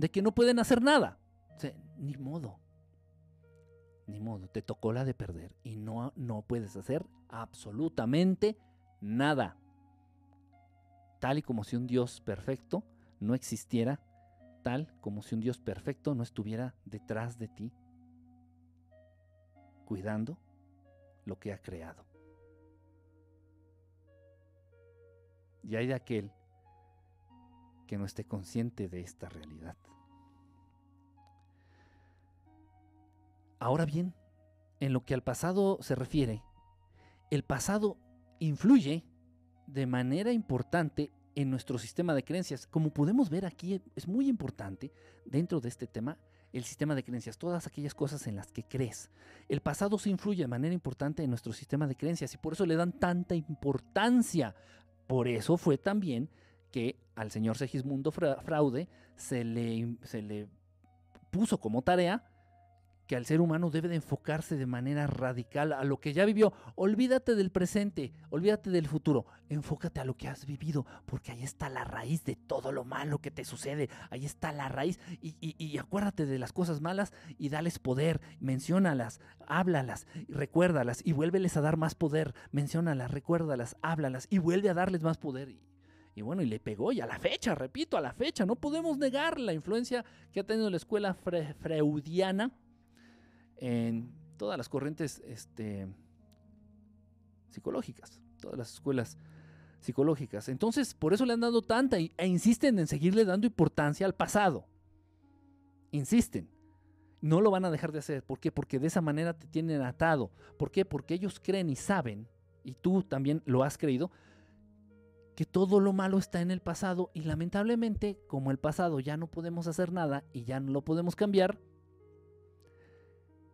[SPEAKER 1] de que no pueden hacer nada. ni modo ni modo, te tocó la de perder y no, no puedes hacer absolutamente nada. Tal y como si un Dios perfecto no existiera, tal como si un Dios perfecto no estuviera detrás de ti, cuidando lo que ha creado. Y hay de aquel que no esté consciente de esta realidad. Ahora bien, en lo que al pasado se refiere, el pasado influye de manera importante en nuestro sistema de creencias. Como podemos ver aquí, es muy importante dentro de este tema el sistema de creencias, todas aquellas cosas en las que crees. El pasado se influye de manera importante en nuestro sistema de creencias y por eso le dan tanta importancia. Por eso fue también que al señor Segismundo Fraude se le, se le puso como tarea que al ser humano debe de enfocarse de manera radical a lo que ya vivió. Olvídate del presente, olvídate del futuro, enfócate a lo que has vivido, porque ahí está la raíz de todo lo malo que te sucede, ahí está la raíz. Y, acuérdate de las cosas malas y dales poder, menciónalas, háblalas, recuérdalas y vuélveles a dar más poder, menciónalas, recuérdalas, háblalas y vuelve a darles más poder. Y bueno, y le pegó, y a la fecha, repito, a la fecha, no podemos negar la influencia que ha tenido la escuela freudiana en todas las corrientes este, psicológicas, todas las escuelas psicológicas. Entonces, por eso le han dado tanta e insisten en seguirle dando importancia al pasado. Insisten. No lo van a dejar de hacer. ¿Por qué? Porque de esa manera te tienen atado. ¿Por qué? Porque ellos creen y saben, y tú también lo has creído, que todo lo malo está en el pasado y lamentablemente, como el pasado ya no podemos hacer nada y ya no lo podemos cambiar,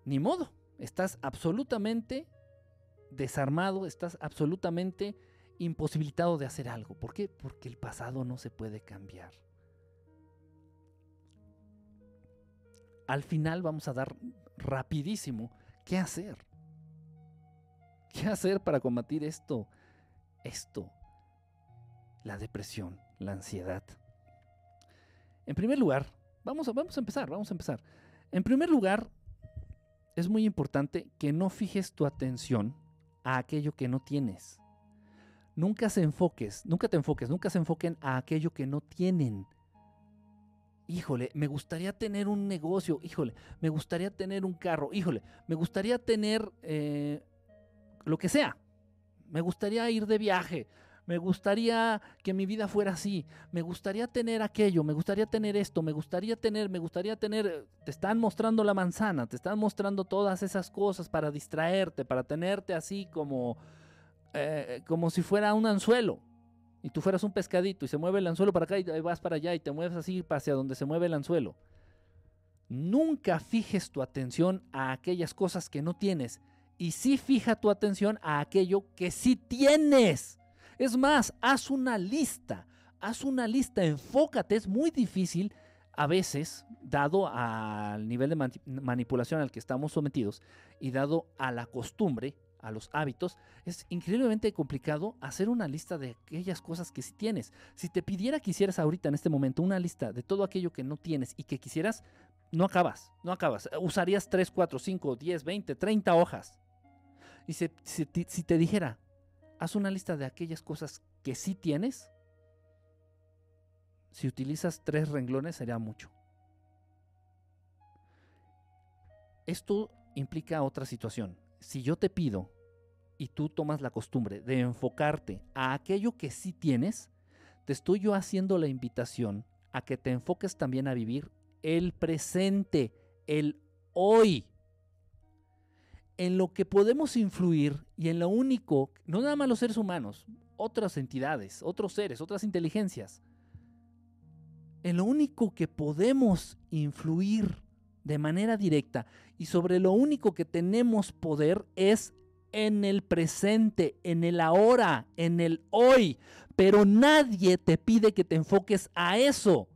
[SPEAKER 1] ni modo, estás absolutamente desarmado, estás absolutamente imposibilitado de hacer algo. ¿Por qué? Porque el pasado no se puede cambiar. Al final vamos a dar rapidísimo qué hacer. ¿Qué hacer para combatir esto? Esto. La depresión, la ansiedad. En primer lugar, vamos a, vamos a empezar, vamos a empezar. En primer lugar, es muy importante que no fijes tu atención a aquello que no tienes. Nunca se enfoques, nunca te enfoques, nunca se enfoquen a aquello que no tienen. Híjole, me gustaría tener un negocio, híjole, me gustaría tener un carro, híjole, me gustaría tener eh, lo que sea. Me gustaría ir de viaje, me gustaría que mi vida fuera así, me gustaría tener aquello, me gustaría tener esto, me gustaría tener, me gustaría tener, te están mostrando la manzana, te están mostrando todas esas cosas para distraerte, para tenerte así como, eh, como si fuera un anzuelo. Y tú fueras un pescadito y se mueve el anzuelo para acá y vas para allá y te mueves así hacia donde se mueve el anzuelo. Nunca fijes tu atención a aquellas cosas que no tienes y sí fija tu atención a aquello que sí tienes. Es más, haz una lista, haz una lista, enfócate, es muy difícil a veces, dado al nivel de manipulación al que estamos sometidos y dado a la costumbre, a los hábitos, es increíblemente complicado hacer una lista de aquellas cosas que sí tienes. Si te pidiera que hicieras ahorita en este momento una lista de todo aquello que no tienes y que quisieras, no acabas, no acabas. Usarías 3, 4, 5, 10, 20, 30 hojas. Y si, si te dijera, haz una lista de aquellas cosas que sí tienes. Si utilizas tres renglones sería mucho. Esto implica otra situación. Si yo te pido y tú tomas la costumbre de enfocarte a aquello que sí tienes, te estoy yo haciendo la invitación a que te enfoques también a vivir el presente, el hoy en lo que podemos influir y en lo único, no nada más los seres humanos, otras entidades, otros seres, otras inteligencias, en lo único que podemos influir de manera directa y sobre lo único que tenemos poder es en el presente, en el ahora, en el hoy. Pero nadie te pide que te enfoques a eso.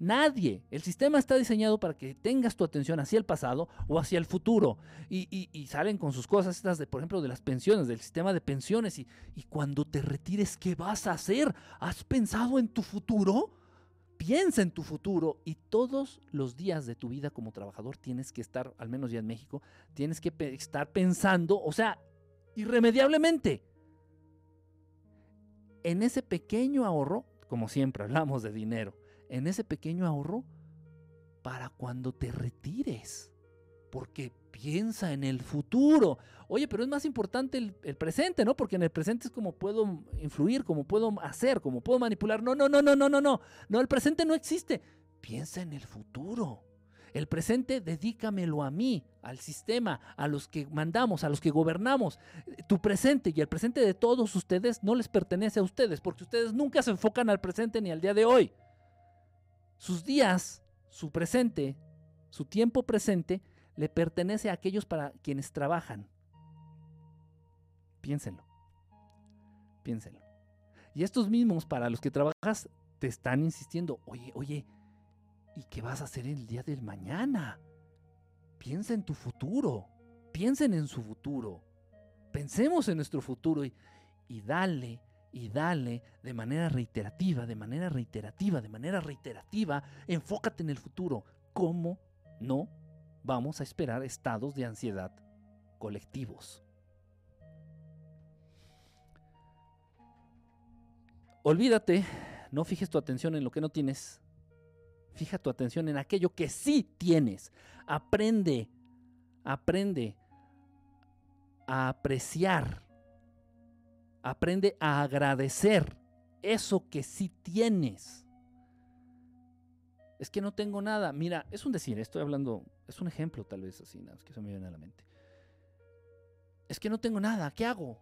[SPEAKER 1] Nadie. El sistema está diseñado para que tengas tu atención hacia el pasado o hacia el futuro. Y, salen con sus cosas estas, de, por ejemplo, de las pensiones, del sistema de pensiones. Y, y cuando te retires, ¿qué vas a hacer? ¿Has pensado en tu futuro? Piensa en tu futuro y todos los días de tu vida como trabajador tienes que estar, al menos ya en México, tienes que estar pensando, o sea, irremediablemente, en ese pequeño ahorro, como siempre hablamos de dinero, en ese pequeño ahorro para cuando te retires. Porque piensa en el futuro. Oye, pero es más importante el, presente, ¿no? Porque en el presente es como puedo influir, como puedo hacer, como puedo manipular. No, no, no, no, no, no, no. No, el presente no existe. Piensa en el futuro.
[SPEAKER 2] El presente dedícamelo a mí, al sistema, a los que mandamos, a los que gobernamos. Tu presente y el presente de todos ustedes no les pertenece a ustedes, porque ustedes nunca se enfocan al presente ni al día de hoy. Sus días, su presente, su tiempo presente, le pertenece a aquellos para quienes trabajan. Piénsenlo. Piénsenlo. Y estos mismos para los que trabajas te están insistiendo, oye, oye, ¿y qué vas a hacer el día del mañana? Piensa en tu futuro. Piensen en su futuro. Pensemos en nuestro futuro y, y dale y dale de manera reiterativa, de manera reiterativa, de manera reiterativa, enfócate en el futuro. ¿Cómo no vamos a esperar estados de ansiedad colectivos? Olvídate, no fijes tu atención en lo que no tienes. Fija tu atención en aquello que sí tienes. Aprende, aprende a apreciar Aprende a agradecer eso que sí tienes. Es que no tengo nada. Mira, es un decir, estoy hablando, es un ejemplo tal vez así, nada, es que se me viene a la mente. Es que no tengo nada, ¿qué hago?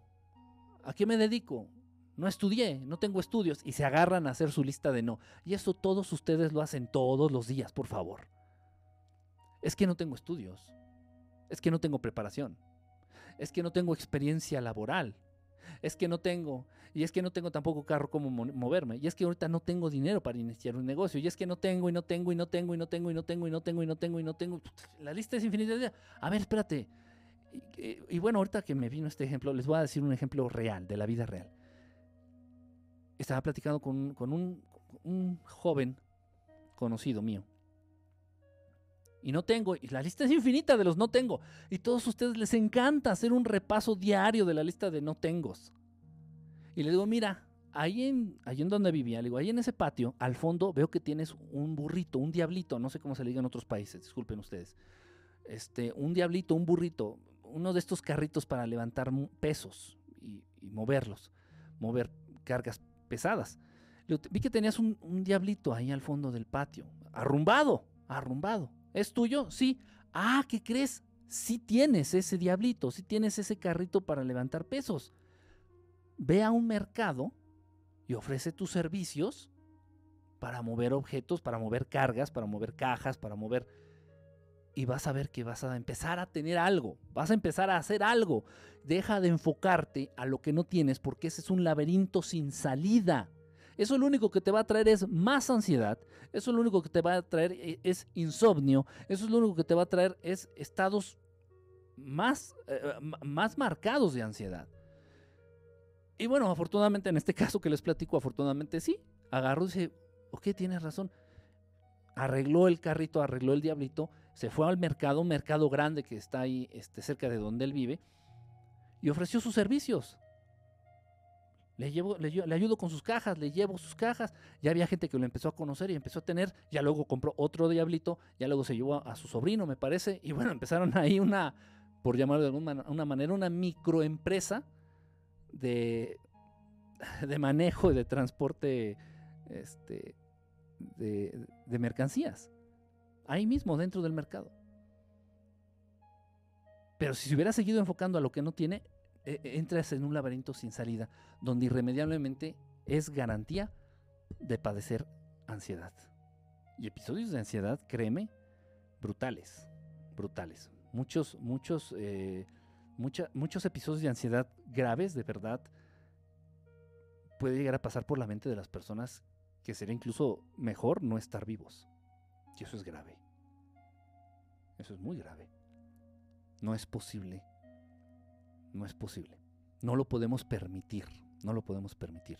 [SPEAKER 2] ¿A qué me dedico? No estudié, no tengo estudios y se agarran a hacer su lista de no. Y eso todos ustedes lo hacen todos los días, por favor. Es que no tengo estudios. Es que no tengo preparación. Es que no tengo experiencia laboral es que no tengo, y es que no tengo tampoco carro como moverme, y es que ahorita no tengo dinero para iniciar un negocio, y es que no tengo, y no tengo, y no tengo, y no tengo, y no tengo, y no tengo, y no tengo, y no tengo. La lista es infinita. A ver, espérate. Y, bueno, ahorita que me vino este ejemplo, les voy a decir un ejemplo real, de la vida real. Estaba platicando con, un, un joven conocido mío. Y no tengo, y la lista es infinita de los no tengo. Y todos ustedes les encanta hacer un repaso diario de la lista de no tengo. Y le digo, mira, ahí en, ahí en donde vivía, le digo, ahí en ese patio, al fondo veo que tienes un burrito, un diablito, no sé cómo se le diga en otros países, disculpen ustedes. Este, un diablito, un burrito, uno de estos carritos para levantar pesos y, moverlos, mover cargas pesadas. vi que tenías un diablito ahí al fondo del patio, arrumbado, arrumbado. ¿Es tuyo? Sí. Ah, ¿qué crees? Sí tienes ese diablito, sí tienes ese carrito para levantar pesos. Ve a un mercado y ofrece tus servicios para mover objetos, para mover cargas, para mover cajas, para mover... Y vas a ver que vas a empezar a tener algo, vas a empezar a hacer algo. Deja de enfocarte a lo que no tienes porque ese es un laberinto sin salida. Eso lo único que te va a traer es más ansiedad, eso lo único que te va a traer eh, es insomnio, eso es lo único que te va a traer es estados más, eh, más marcados de ansiedad. Y bueno, afortunadamente en este caso que les platico, afortunadamente sí, agarró y dice, ok, tienes razón. Arregló el carrito, arregló el diablito, se fue al mercado, un mercado grande que está ahí este, cerca de donde él vive, y ofreció sus servicios. Le, ayudo con sus cajas, le llevo sus cajas. Ya había gente que lo empezó a conocer y empezó a tener. Ya luego compró otro diablito, ya luego se llevó a, su sobrino, me parece. Y bueno, <laughs> empezaron ahí una, por llamarlo de alguna manera, una microempresa de, de manejo y de transporte este, de, de mercancías. Ahí mismo, dentro del mercado. Pero si se hubiera seguido enfocando a lo que no tiene, e, e, entras en un laberinto sin salida, donde irremediablemente es garantía de padecer ansiedad. Y episodios de ansiedad, créeme, brutales, brutales. Muchos, muchos, eh, muchos episodios de ansiedad graves, de verdad, puede llegar a pasar por la mente de las personas que sería incluso mejor no estar vivos. Y eso es grave. Eso es muy grave. No es posible no es posible. No lo podemos permitir. No lo podemos permitir.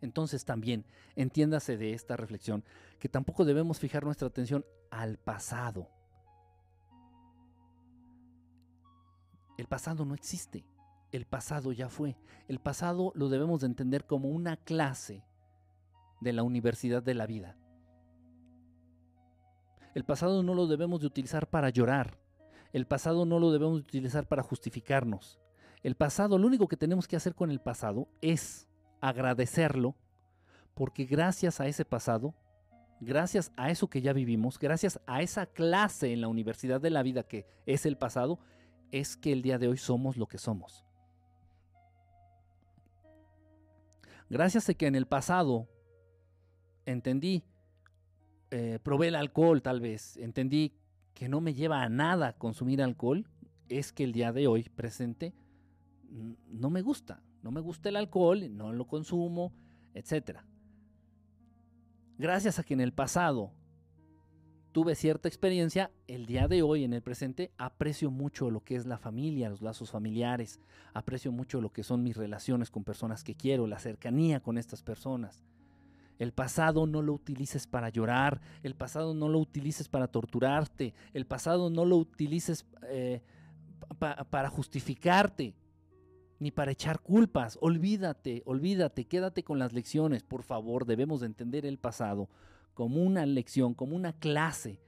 [SPEAKER 2] Entonces también entiéndase de esta reflexión que tampoco debemos fijar nuestra atención al pasado. El pasado no existe. El pasado ya fue. El pasado lo debemos de entender como una clase de la universidad de la vida. El pasado no lo debemos de utilizar para llorar, el pasado no lo debemos utilizar para justificarnos. El pasado, lo único que tenemos que hacer con el pasado es agradecerlo, porque gracias a ese pasado gracias a eso que ya vivimos, gracias a esa clase en la universidad de la vida que es el pasado, es que el día de hoy somos lo que somos. Gracias a que en el pasado entendí, eh, probé el alcohol tal vez, entendí que no me lleva a nada consumir alcohol, es que el día de hoy presente no me gusta. No me gusta el alcohol, no lo consumo, etc. Gracias a que en el pasado tuve cierta experiencia, el día de hoy, en el presente, aprecio mucho lo que es la familia, los lazos familiares, aprecio mucho lo que son mis relaciones con personas que quiero, la cercanía con estas personas. El pasado no lo utilices para llorar, el pasado no lo utilices para torturarte, el pasado no lo utilices eh, para justificarte, ni para echar culpas. Olvídate, olvídate, quédate con las lecciones, por favor. Debemos de entender el pasado como una lección, como una clase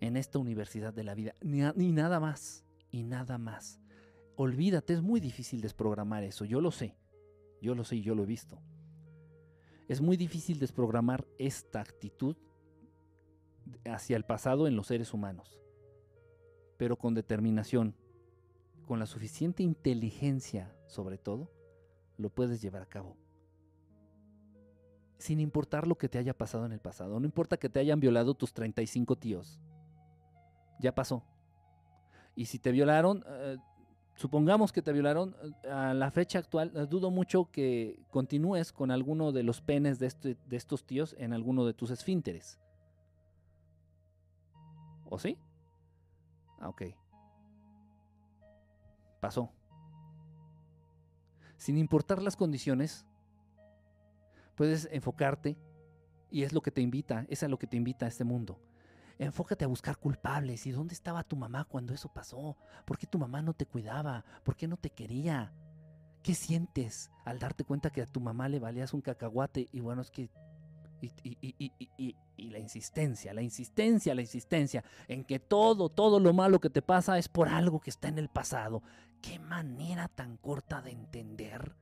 [SPEAKER 2] en esta universidad de la vida. Ni, ni nada más, y nada más. Olvídate, es muy difícil desprogramar eso, yo lo sé, yo lo sé y yo lo he visto. Es muy difícil desprogramar esta actitud hacia el pasado en los seres humanos, pero con determinación, con la suficiente inteligencia sobre todo, lo puedes llevar a cabo. Sin importar lo que te haya pasado en el pasado, no importa que te hayan violado tus 35 tíos, ya pasó. Y si te violaron, eh, supongamos que te violaron, eh, a la fecha actual, eh, dudo mucho que continúes con alguno de los penes de, este, de estos tíos en alguno de tus esfínteres. ¿O sí? Ah, ok. Pasó. Sin importar las condiciones, puedes enfocarte y es lo que te invita, es a lo que te invita a este mundo Enfócate a buscar culpables. ¿Y dónde estaba tu mamá cuando eso pasó? ¿Por qué tu mamá no te cuidaba? ¿Por qué no te quería? ¿Qué sientes al darte cuenta que a tu mamá le valías un cacahuate? Y bueno, es que... Y, la insistencia, la insistencia, la insistencia en que todo, todo lo malo que te pasa es por algo que está en el pasado. Qué manera tan corta de entender.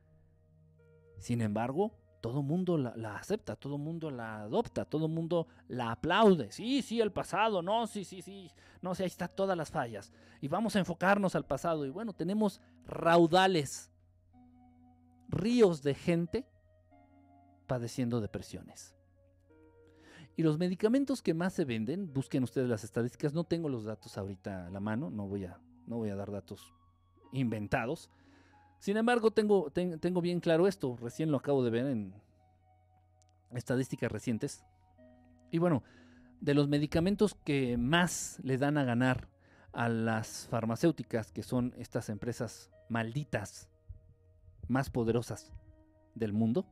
[SPEAKER 2] Sin embargo, todo mundo la, acepta, todo mundo la adopta, todo mundo la aplaude. Sí, sí, el pasado, no, sí, sí, sí, no, sí, ahí están todas las fallas. Y vamos a enfocarnos al pasado. Y bueno, tenemos raudales, ríos de gente padeciendo depresiones. Y los medicamentos que más se venden, busquen ustedes las estadísticas, no tengo los datos ahorita a la mano, no voy a, no voy a dar datos inventados, sin embargo, tengo, tengo bien claro esto, recién lo acabo de ver en estadísticas recientes. Y bueno, de los medicamentos que más le dan a ganar a las farmacéuticas, que son estas empresas malditas más poderosas del mundo,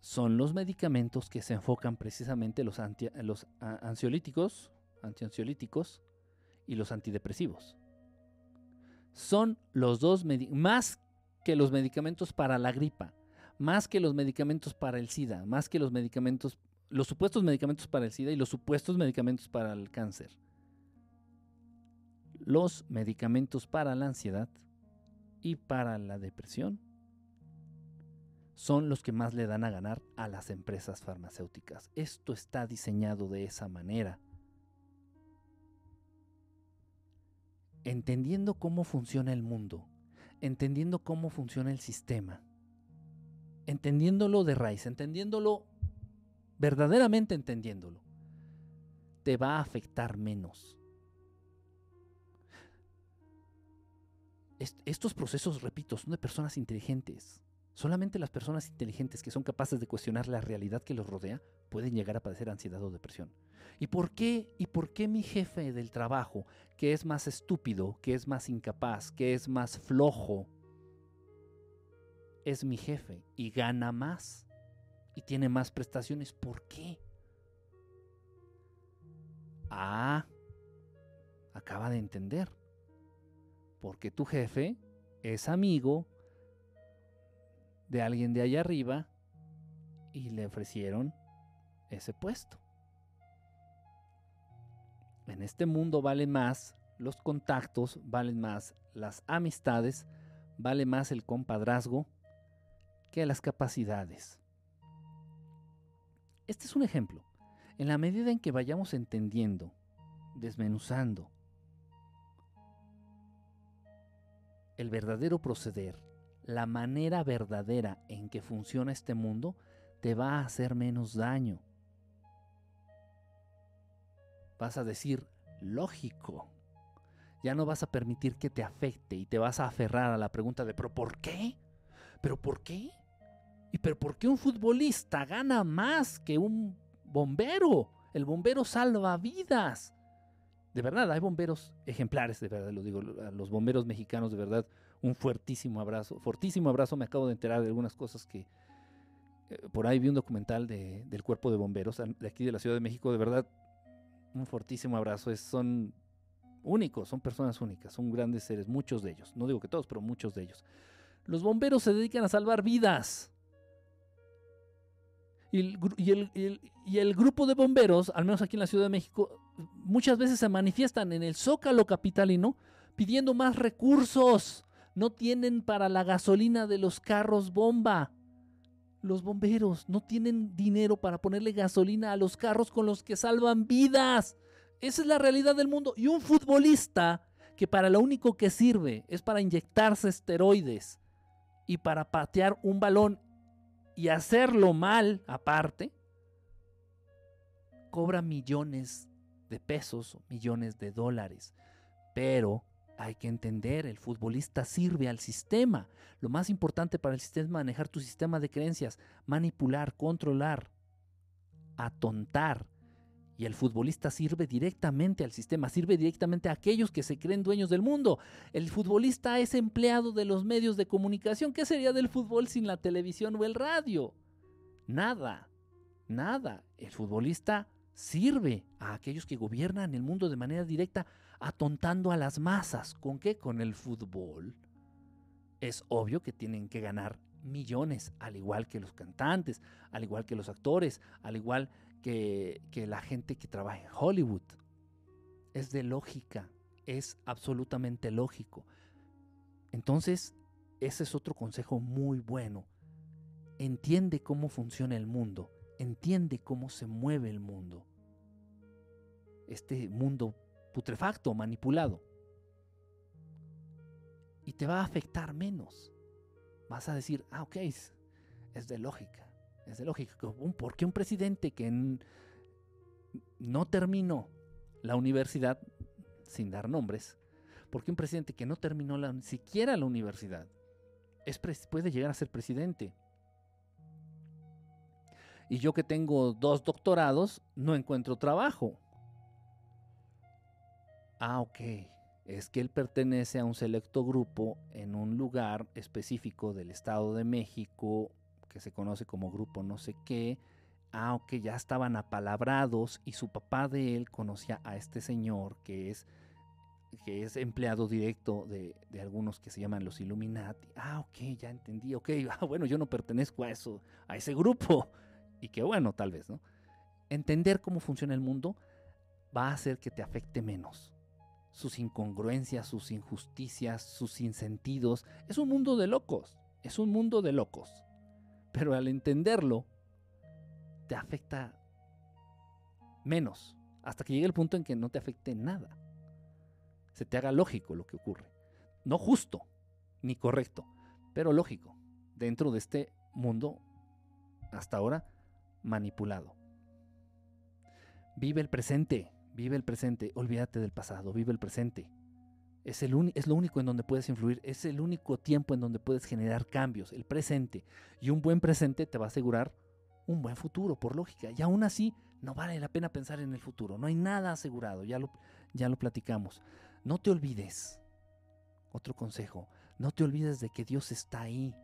[SPEAKER 2] son los medicamentos que se enfocan precisamente los, los ansiolíticos, antiansiolíticos y los antidepresivos son los dos, más que los medicamentos para la gripa, más que los medicamentos para el SIDA, más que los medicamentos, los supuestos medicamentos para el SIDA y los supuestos medicamentos para el cáncer. Los medicamentos para la ansiedad y para la depresión son los que más le dan a ganar a las empresas farmacéuticas. Esto está diseñado de esa manera. Entendiendo cómo funciona el mundo, entendiendo cómo funciona el sistema, entendiéndolo de raíz, entendiéndolo, verdaderamente entendiéndolo, te va a afectar menos. estos procesos, repito, son de personas inteligentes. Solamente las personas inteligentes que son capaces de cuestionar la realidad que los rodea pueden llegar a padecer ansiedad o depresión. ¿Y por qué? ¿Y por qué mi jefe del trabajo, que es más estúpido, que es más incapaz, que es más flojo, es mi jefe y gana más y tiene más prestaciones? ¿Por qué? Ah, acaba de entender. Porque tu jefe es amigo de alguien de allá arriba y le ofrecieron ese puesto. En este mundo valen más los contactos, valen más las amistades, vale más el compadrazgo que las capacidades. Este es un ejemplo. En la medida en que vayamos entendiendo, desmenuzando el verdadero proceder, la manera verdadera en que funciona este mundo, te va a hacer menos daño. Vas a decir, lógico. Ya no vas a permitir que te afecte y te vas a aferrar a la pregunta de, ¿pero por qué? ¿Pero por qué? ¿Y pero por qué un futbolista gana más que un bombero? El bombero salva vidas. De verdad, hay bomberos ejemplares, de verdad, lo digo, los bomberos mexicanos, de verdad, un fuertísimo abrazo. Fortísimo abrazo, me acabo de enterar de algunas cosas que... Eh, por ahí vi un documental del cuerpo de bomberos de aquí de la Ciudad de México, de verdad, un fortísimo abrazo. Es, son únicos, son personas únicas, son grandes seres, muchos de ellos. No digo que todos, pero muchos de ellos. Los bomberos se dedican a salvar vidas. Y el, grupo de bomberos, al menos aquí en la Ciudad de México, muchas veces se manifiestan en el zócalo capitalino pidiendo más recursos. No tienen para la gasolina de los carros bomba. Los bomberos no tienen dinero para ponerle gasolina a los carros con los que salvan vidas. Esa es la realidad del mundo. Y un futbolista que para lo único que sirve es para inyectarse esteroides y para patear un balón y hacerlo mal aparte, cobra millones de pesos, millones de dólares. Pero hay que entender, el futbolista sirve al sistema. Lo más importante para el sistema es manejar tu sistema de creencias, manipular, controlar, atontar. Y el futbolista sirve directamente al sistema, sirve directamente a aquellos que se creen dueños del mundo. El futbolista es empleado de los medios de comunicación. ¿Qué sería del fútbol sin la televisión o el radio? Nada, nada. El futbolista sirve a aquellos que gobiernan el mundo de manera directa atontando a las masas. ¿Con qué? Con el fútbol. Es obvio que tienen que ganar millones, al igual que los cantantes, al igual que los actores, al igual que, que la gente que trabaja en Hollywood. Es de lógica, es absolutamente lógico. Entonces, ese es otro consejo muy bueno. Entiende cómo funciona el mundo, entiende cómo se mueve el mundo. Este mundo putrefacto, manipulado. Y te va a afectar menos. Vas a decir, ah, ok, es, de lógica. Es de lógica. ¿Por qué un presidente que no terminó la universidad, sin dar nombres, por qué un presidente que no terminó la, siquiera la universidad es, puede llegar a ser presidente? Y yo que tengo dos doctorados, no encuentro trabajo. Ah, ok. Es que él pertenece a un selecto grupo en un lugar específico del Estado de México que se conoce como grupo no sé qué. Ah, ok, ya estaban apalabrados y su papá de él conocía a este señor que es, que es empleado directo de, de algunos que se llaman los Illuminati. Ah, ok, ya entendí. Ok, <laughs> ah, bueno, yo no pertenezco a eso, a ese grupo. Y qué bueno, tal vez, ¿no? Entender cómo funciona el mundo va a hacer que te afecte menos sus incongruencias, sus injusticias, sus sinsentidos. Es un mundo de locos, es un mundo de locos. Pero al entenderlo, te afecta menos, hasta que llegue el punto en que no te afecte nada. Se te haga lógico lo que ocurre. No justo, ni correcto, pero lógico, dentro de este mundo, hasta ahora, manipulado. Vive el presente, Vive el presente, olvídate del pasado, vive el presente. Es, el es lo único en donde puedes influir, es el único tiempo en donde puedes generar cambios, el presente. Y un buen presente te va a asegurar un buen futuro, por lógica. Y aún así, no vale la pena pensar en el futuro, no hay nada asegurado, ya lo, ya lo platicamos. No te olvides, otro consejo, no te olvides de que Dios está ahí,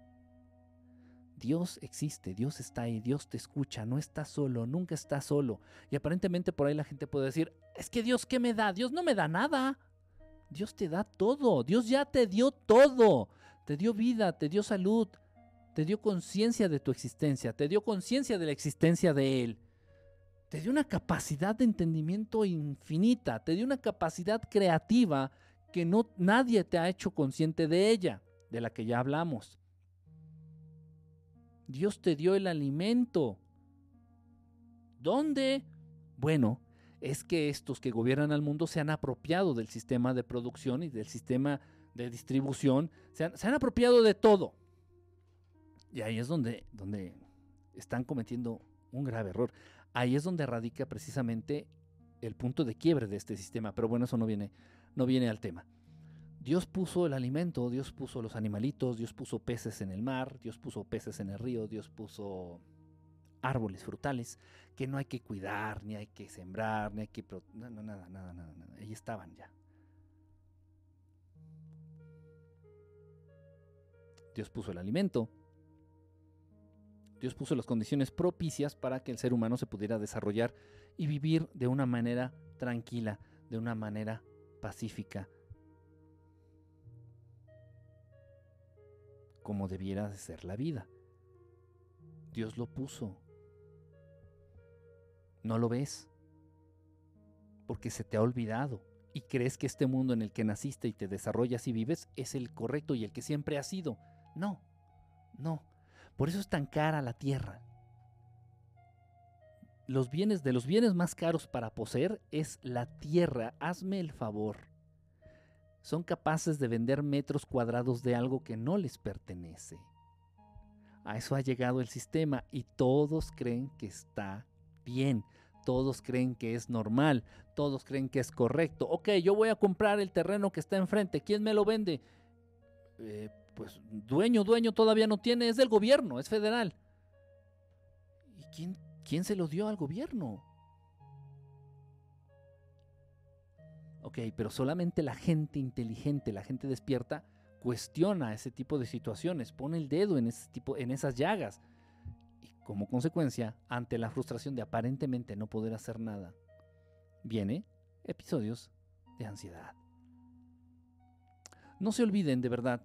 [SPEAKER 2] Dios existe, Dios está ahí, Dios te escucha, no estás solo, nunca estás solo. Y aparentemente por ahí la gente puede decir, es que Dios, ¿qué me da? Dios no me da nada. Dios te da todo, Dios ya te dio todo. Te dio vida, te dio salud, te dio conciencia de tu existencia, te dio conciencia de la existencia de Él. Te dio una capacidad de entendimiento infinita, te dio una capacidad creativa que no, nadie te ha hecho consciente de ella, de la que ya hablamos. Dios te dio el alimento. ¿Dónde? Bueno, es que estos que gobiernan al mundo se han apropiado del sistema de producción y del sistema de distribución, se han, apropiado de todo. Y ahí es donde, donde están cometiendo un grave error. Ahí es donde radica precisamente el punto de quiebre de este sistema. Pero bueno, eso no viene, no viene al tema. Dios puso el alimento, Dios puso los animalitos, Dios puso peces en el mar, Dios puso peces en el río, Dios puso árboles frutales que no hay que cuidar, ni hay que sembrar, ni hay que... No, no, nada, nada, nada, nada. Ahí estaban ya. Dios puso el alimento. Dios puso las condiciones propicias para que el ser humano se pudiera desarrollar y vivir de una manera tranquila, de una manera pacífica, como debiera de ser la vida. Dios lo puso. No lo ves porque se te ha olvidado y crees que este mundo en el que naciste y te desarrollas y vives es el correcto y el que siempre ha sido. No, no. Por eso es tan cara la tierra. Los bienes de los bienes más caros para poseer es la tierra. Hazme el favor. Son capaces de vender metros cuadrados de algo que no les pertenece. A eso ha llegado el sistema y todos creen que está bien. Todos creen que es normal, todos creen que es correcto. Ok, yo voy a comprar el terreno que está enfrente. ¿Quién me lo vende? Eh, pues dueño, dueño todavía no tiene, es del gobierno, es federal. ¿Y quién, quién se lo dio al gobierno? Ok, pero solamente la gente inteligente, la gente despierta, cuestiona ese tipo de situaciones, pone el dedo en, ese tipo, en esas llagas. Y como consecuencia, ante la frustración de aparentemente no poder hacer nada, viene episodios de ansiedad. No se olviden de verdad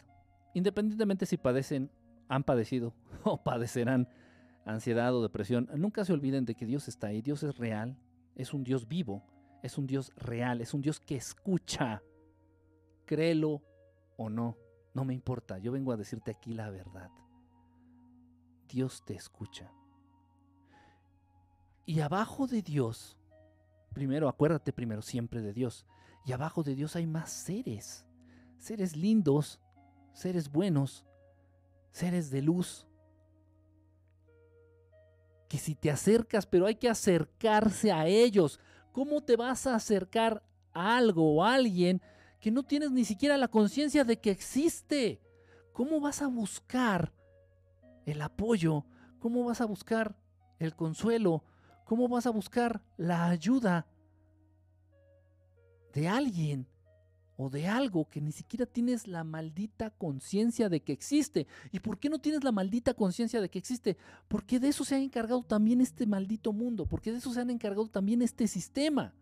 [SPEAKER 2] Independientemente si padecen, han padecido <laughs> o padecerán ansiedad o depresión, nunca se olviden de que Dios está ahí. Dios es real, es un Dios vivo, es un Dios real, es un Dios que escucha. Créelo o no, no me importa. Yo vengo a decirte aquí la verdad. Dios te escucha. Y abajo de Dios, primero acuérdate primero siempre de Dios. Y abajo de Dios hay más seres, seres lindos, seres buenos, seres de luz, que si te acercas, pero hay que acercarse a ellos. ¿Cómo te vas a acercar a algo o a alguien que no tienes ni siquiera la conciencia de que existe? ¿Cómo vas a buscar el apoyo? ¿Cómo vas a buscar el consuelo? ¿Cómo vas a buscar la ayuda de alguien o de algo que ni siquiera tienes la maldita conciencia de que existe. ¿Y por qué no tienes la maldita conciencia de que existe? Porque de eso se ha encargado también este maldito mundo, porque de eso se han encargado también este sistema.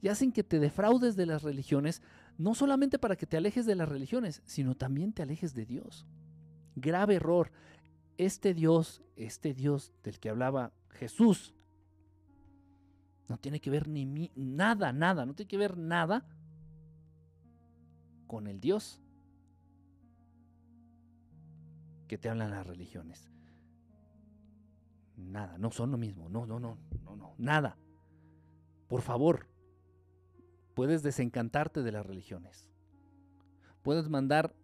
[SPEAKER 2] Y hacen que te defraudes de las religiones, no solamente para que te alejes de las religiones, sino también te alejes de Dios. Grave error. Este Dios, este Dios del que hablaba Jesús, no tiene que ver ni nada, nada, no tiene que ver nada con el Dios que te hablan las religiones. Nada, no son lo mismo, no, no, no, no, no, nada. Por favor, puedes desencantarte de las religiones. Puedes mandar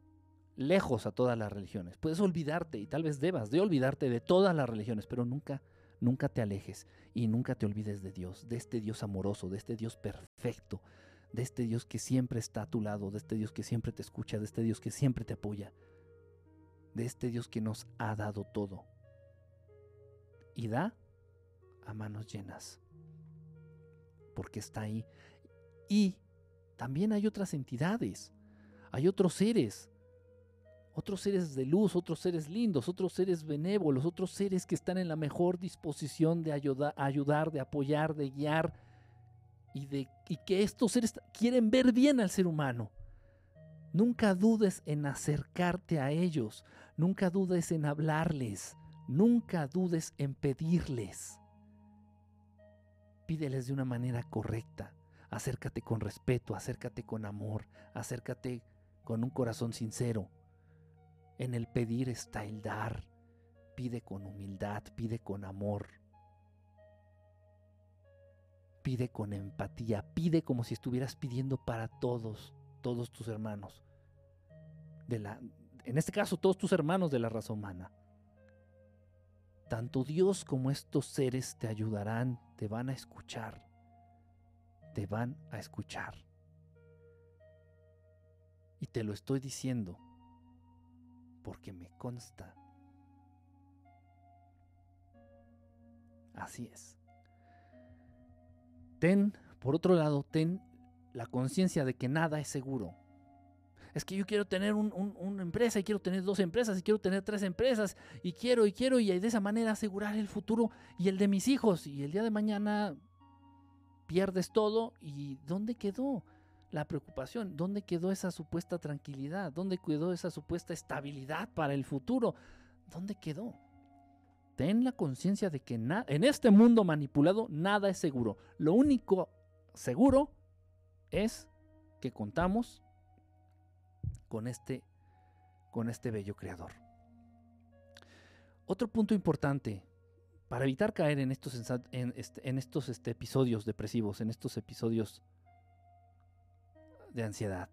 [SPEAKER 2] lejos a todas las religiones. Puedes olvidarte y tal vez debas de olvidarte de todas las religiones, pero nunca, nunca te alejes y nunca te olvides de Dios, de este Dios amoroso, de este Dios perfecto, de este Dios que siempre está a tu lado, de este Dios que siempre te escucha, de este Dios que siempre te apoya, de este Dios que nos ha dado todo y da a manos llenas, porque está ahí. Y también hay otras entidades, hay otros seres, otros seres de luz, otros seres lindos, otros seres benévolos, otros seres que están en la mejor disposición de ayudar, de apoyar, de guiar, y, que estos seres quieren ver bien al ser humano. Nunca dudes en acercarte a ellos, nunca dudes en hablarles, nunca dudes en pedirles. Pídeles de una manera correcta, acércate con respeto, acércate con amor, acércate con un corazón sincero. En el pedir está el dar. Pide con humildad, pide con amor. Pide con empatía, pide como si estuvieras pidiendo para todos, todos tus hermanos. De la, en este caso, todos tus hermanos de la raza humana. Tanto Dios como estos seres te ayudarán, te van a escuchar, te van a escuchar. Y te lo estoy diciendo porque me consta. Así es. Ten, por otro lado, ten la conciencia de que nada es seguro. Es que yo quiero tener una empresa y quiero tener dos empresas y quiero tener tres empresas y quiero y quiero y de esa manera asegurar el futuro y el de mis hijos y el día de mañana pierdes todo y ¿dónde quedó la preocupación? ¿Dónde quedó esa supuesta tranquilidad? ¿Dónde quedó esa supuesta estabilidad para el futuro? ¿Dónde quedó? Ten la conciencia de que en este mundo manipulado nada es seguro. Lo único seguro es que contamos con este, con este bello creador. Otro punto importante para evitar caer en estos, este, este, episodios depresivos, en estos episodios de ansiedad.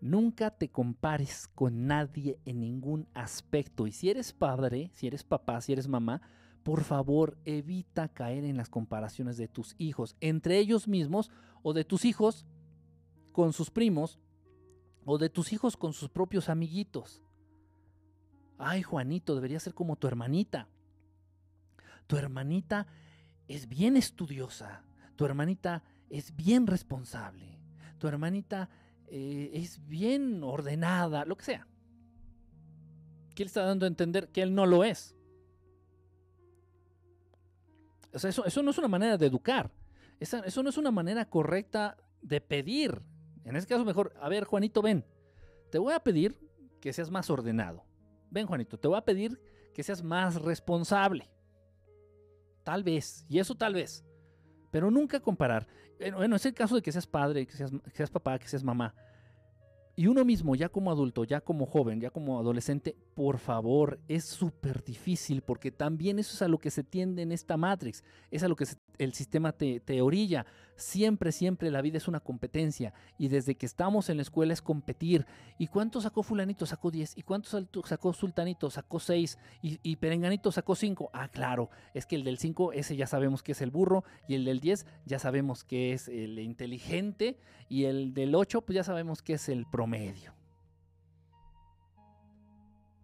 [SPEAKER 2] Nunca te compares con nadie en ningún aspecto. Y si eres padre, si eres papá, si eres mamá, por favor evita caer en las comparaciones de tus hijos entre ellos mismos o de tus hijos con sus primos o de tus hijos con sus propios amiguitos. Ay, Juanito, debería ser como tu hermanita. Tu hermanita es bien estudiosa. Tu hermanita es bien responsable. Tu hermanita eh, es bien ordenada, lo que sea. ¿Qué le está dando a entender que él no lo es? O sea, eso, eso no es una manera de educar. eso no es una manera correcta de pedir. En este caso, mejor, a ver, Juanito, ven. Te voy a pedir que seas más ordenado. Ven, Juanito, te voy a pedir que seas más responsable. Tal vez, y eso tal vez. Pero nunca comparar. Bueno, es el caso de que seas padre, que seas, que seas papá, que seas mamá. Y uno mismo, ya como adulto, ya como joven, ya como adolescente, por favor, es súper difícil porque también eso es a lo que se tiende en esta Matrix, es a lo que el sistema te, te, orilla. Siempre, siempre la vida es una competencia y desde que estamos en la escuela es competir. ¿Y cuánto sacó fulanito? Sacó 10. ¿Y cuánto sacó sultanito? Sacó 6. ¿Y, ¿Y, perenganito sacó 5? Ah, claro, es que el del 5, ese ya sabemos que es el burro y el del 10 ya sabemos que es el inteligente y el del 8 pues ya sabemos que es el promedio.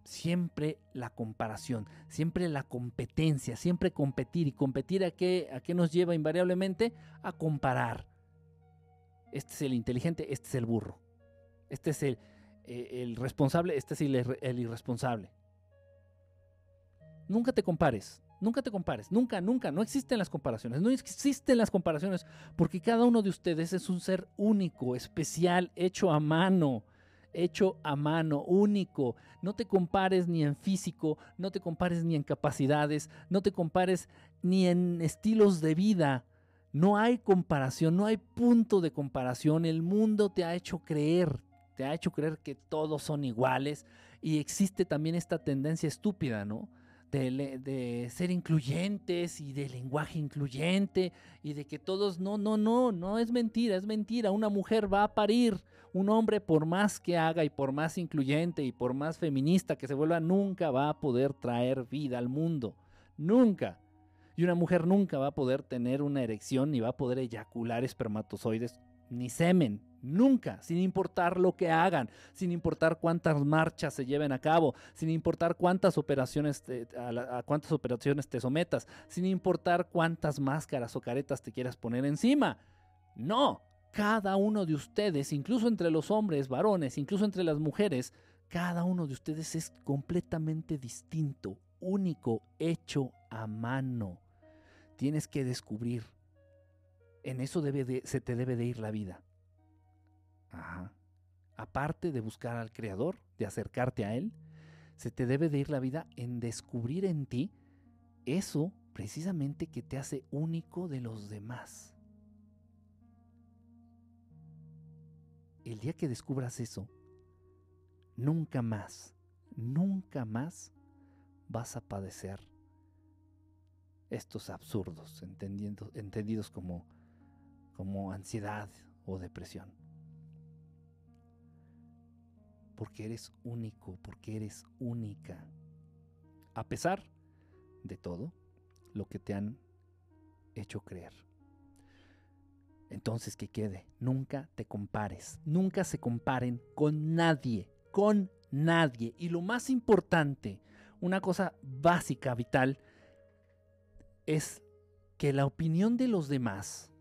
[SPEAKER 2] Siempre la comparación, siempre la competencia, siempre competir. ¿Y competir a qué, a qué nos lleva invariablemente? A comparar. Este es el inteligente, este es el burro. Este es el, eh, el responsable, este es el, el irresponsable. Nunca te compares, Nunca te compares, nunca, nunca, no existen las comparaciones, no existen las comparaciones porque cada uno de ustedes es un ser único, especial, hecho a mano, hecho a mano, único. No te compares ni en físico, no te compares ni en capacidades, no te compares ni en estilos de vida. No hay comparación, no hay punto de comparación. El mundo te ha hecho creer, te ha hecho creer que todos son iguales y existe también esta tendencia estúpida, ¿no? De, ser incluyentes y de lenguaje incluyente y de que todos, no, no, no, no es mentira, es mentira. Una mujer va a parir, un hombre por más que haga y por más incluyente y por más feminista que se vuelva, nunca va a poder traer vida al mundo. Nunca. Y una mujer nunca va a poder tener una erección ni va a poder eyacular espermatozoides ni semen. Nunca, sin importar lo que hagan, sin importar cuántas marchas se lleven a cabo, sin importar cuántas operaciones te, a, cuántas operaciones te sometas, sin importar cuántas máscaras o caretas te quieras poner encima. No, cada uno de ustedes, incluso entre los hombres, varones, incluso entre las mujeres, cada uno de ustedes es completamente distinto, único, hecho a mano. Tienes que descubrir. En eso se te debe de ir la vida. Aparte de buscar al Creador, de acercarte a Él, se te debe de ir la vida en descubrir en ti eso precisamente que te hace único de los demás. El día que descubras eso, nunca más, nunca más vas a padecer estos absurdos, entendidos como, como ansiedad o depresión. Porque eres único, porque eres única. A pesar de todo lo que te han hecho creer. Entonces que quede, nunca te compares, nunca se comparen con nadie, con nadie. Y lo más importante, una cosa básica, vital, es que la opinión de los demás,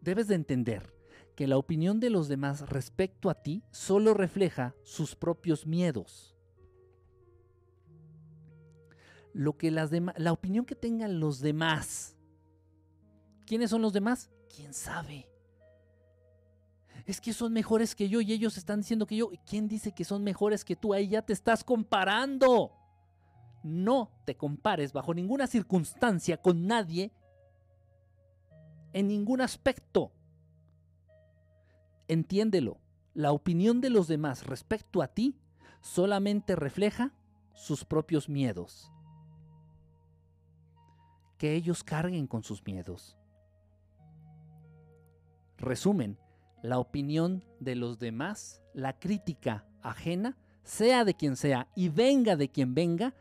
[SPEAKER 2] debes de entender que la opinión de los demás respecto a ti solo refleja sus propios miedos. Lo que las la opinión que tengan los demás. ¿Quiénes son los demás? ¿Quién sabe? Es que son mejores que yo y ellos están diciendo que yo. ¿Quién dice que son mejores que tú? Ahí ya te estás comparando. No te compares bajo ninguna circunstancia con nadie en ningún aspecto. Entiéndelo, la opinión de los demás respecto a ti solamente refleja sus propios miedos. Que ellos carguen con sus miedos. Resumen, la opinión de los demás, la crítica ajena, sea de quien sea y venga de quien venga,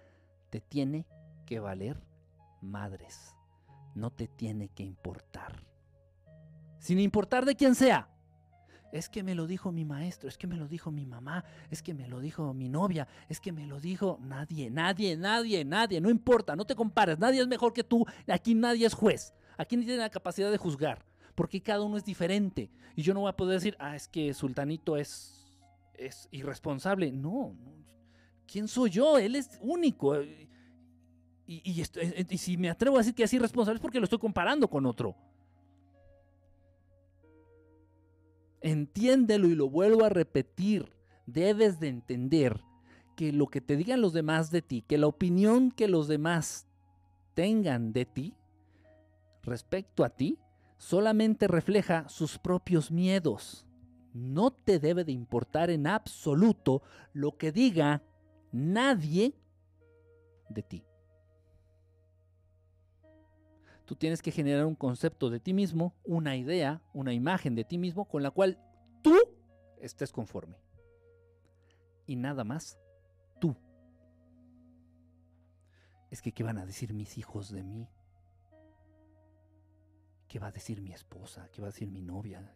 [SPEAKER 2] te tiene que valer madres. No te tiene que importar. Sin importar de quién sea. Es que me lo dijo mi maestro, es que me lo dijo mi mamá, es que me lo dijo mi novia, es que me lo dijo nadie, nadie, nadie, nadie, no importa, no te compares, nadie es mejor que tú, aquí nadie es juez, aquí nadie tiene la capacidad de juzgar, porque cada uno es diferente. Y yo no voy a poder decir, ah, es que Sultanito es, es irresponsable. No, no, ¿quién soy yo? Él es único. Y, y, si me atrevo a decir que es irresponsable es porque lo estoy comparando con otro. Entiéndelo y lo vuelvo a repetir. Debes de entender que lo que te digan los demás de ti, que la opinión que los demás tengan de ti respecto a ti, solamente refleja sus propios miedos. No te debe de importar en absoluto lo que diga nadie de ti. Tú tienes que generar un concepto de ti mismo, una idea, una imagen de ti mismo con la cual tú estés conforme. Y nada más, tú. Es que, ¿qué van a decir mis hijos de mí? ¿Qué va a decir mi esposa? ¿Qué va a decir mi novia?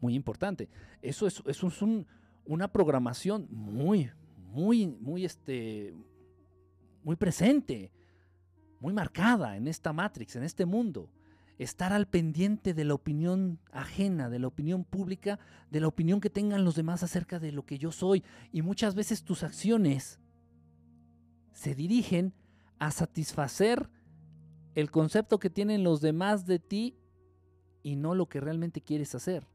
[SPEAKER 2] muy importante. Eso es, es una programación muy, muy, muy, este, muy presente, muy marcada en esta Matrix, en este mundo. Estar al pendiente de la opinión ajena, de la opinión pública, de la opinión que tengan los demás acerca de lo que yo soy. Y muchas veces tus acciones se dirigen a satisfacer el concepto que tienen los demás de ti y no lo que realmente quieres hacer.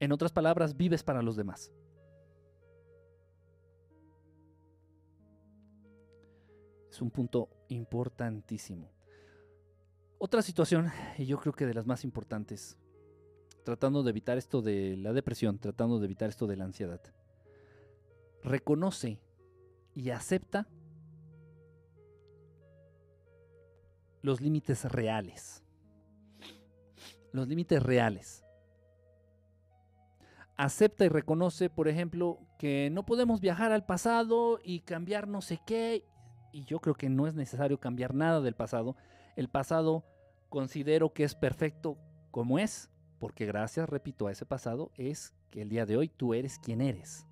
[SPEAKER 2] En otras palabras, vives para los demás. Es un punto importantísimo. Otra situación, y yo creo que de las más importantes, tratando de evitar esto de la depresión, tratando de evitar esto de la ansiedad. Reconoce y acepta los límites reales. Los límites reales acepta y reconoce, por ejemplo, que no podemos viajar al pasado y cambiar no sé qué. Y yo creo que no es necesario cambiar nada del pasado. El pasado considero que es perfecto como es, porque gracias, repito, a ese pasado es que el día de hoy tú eres quien eres.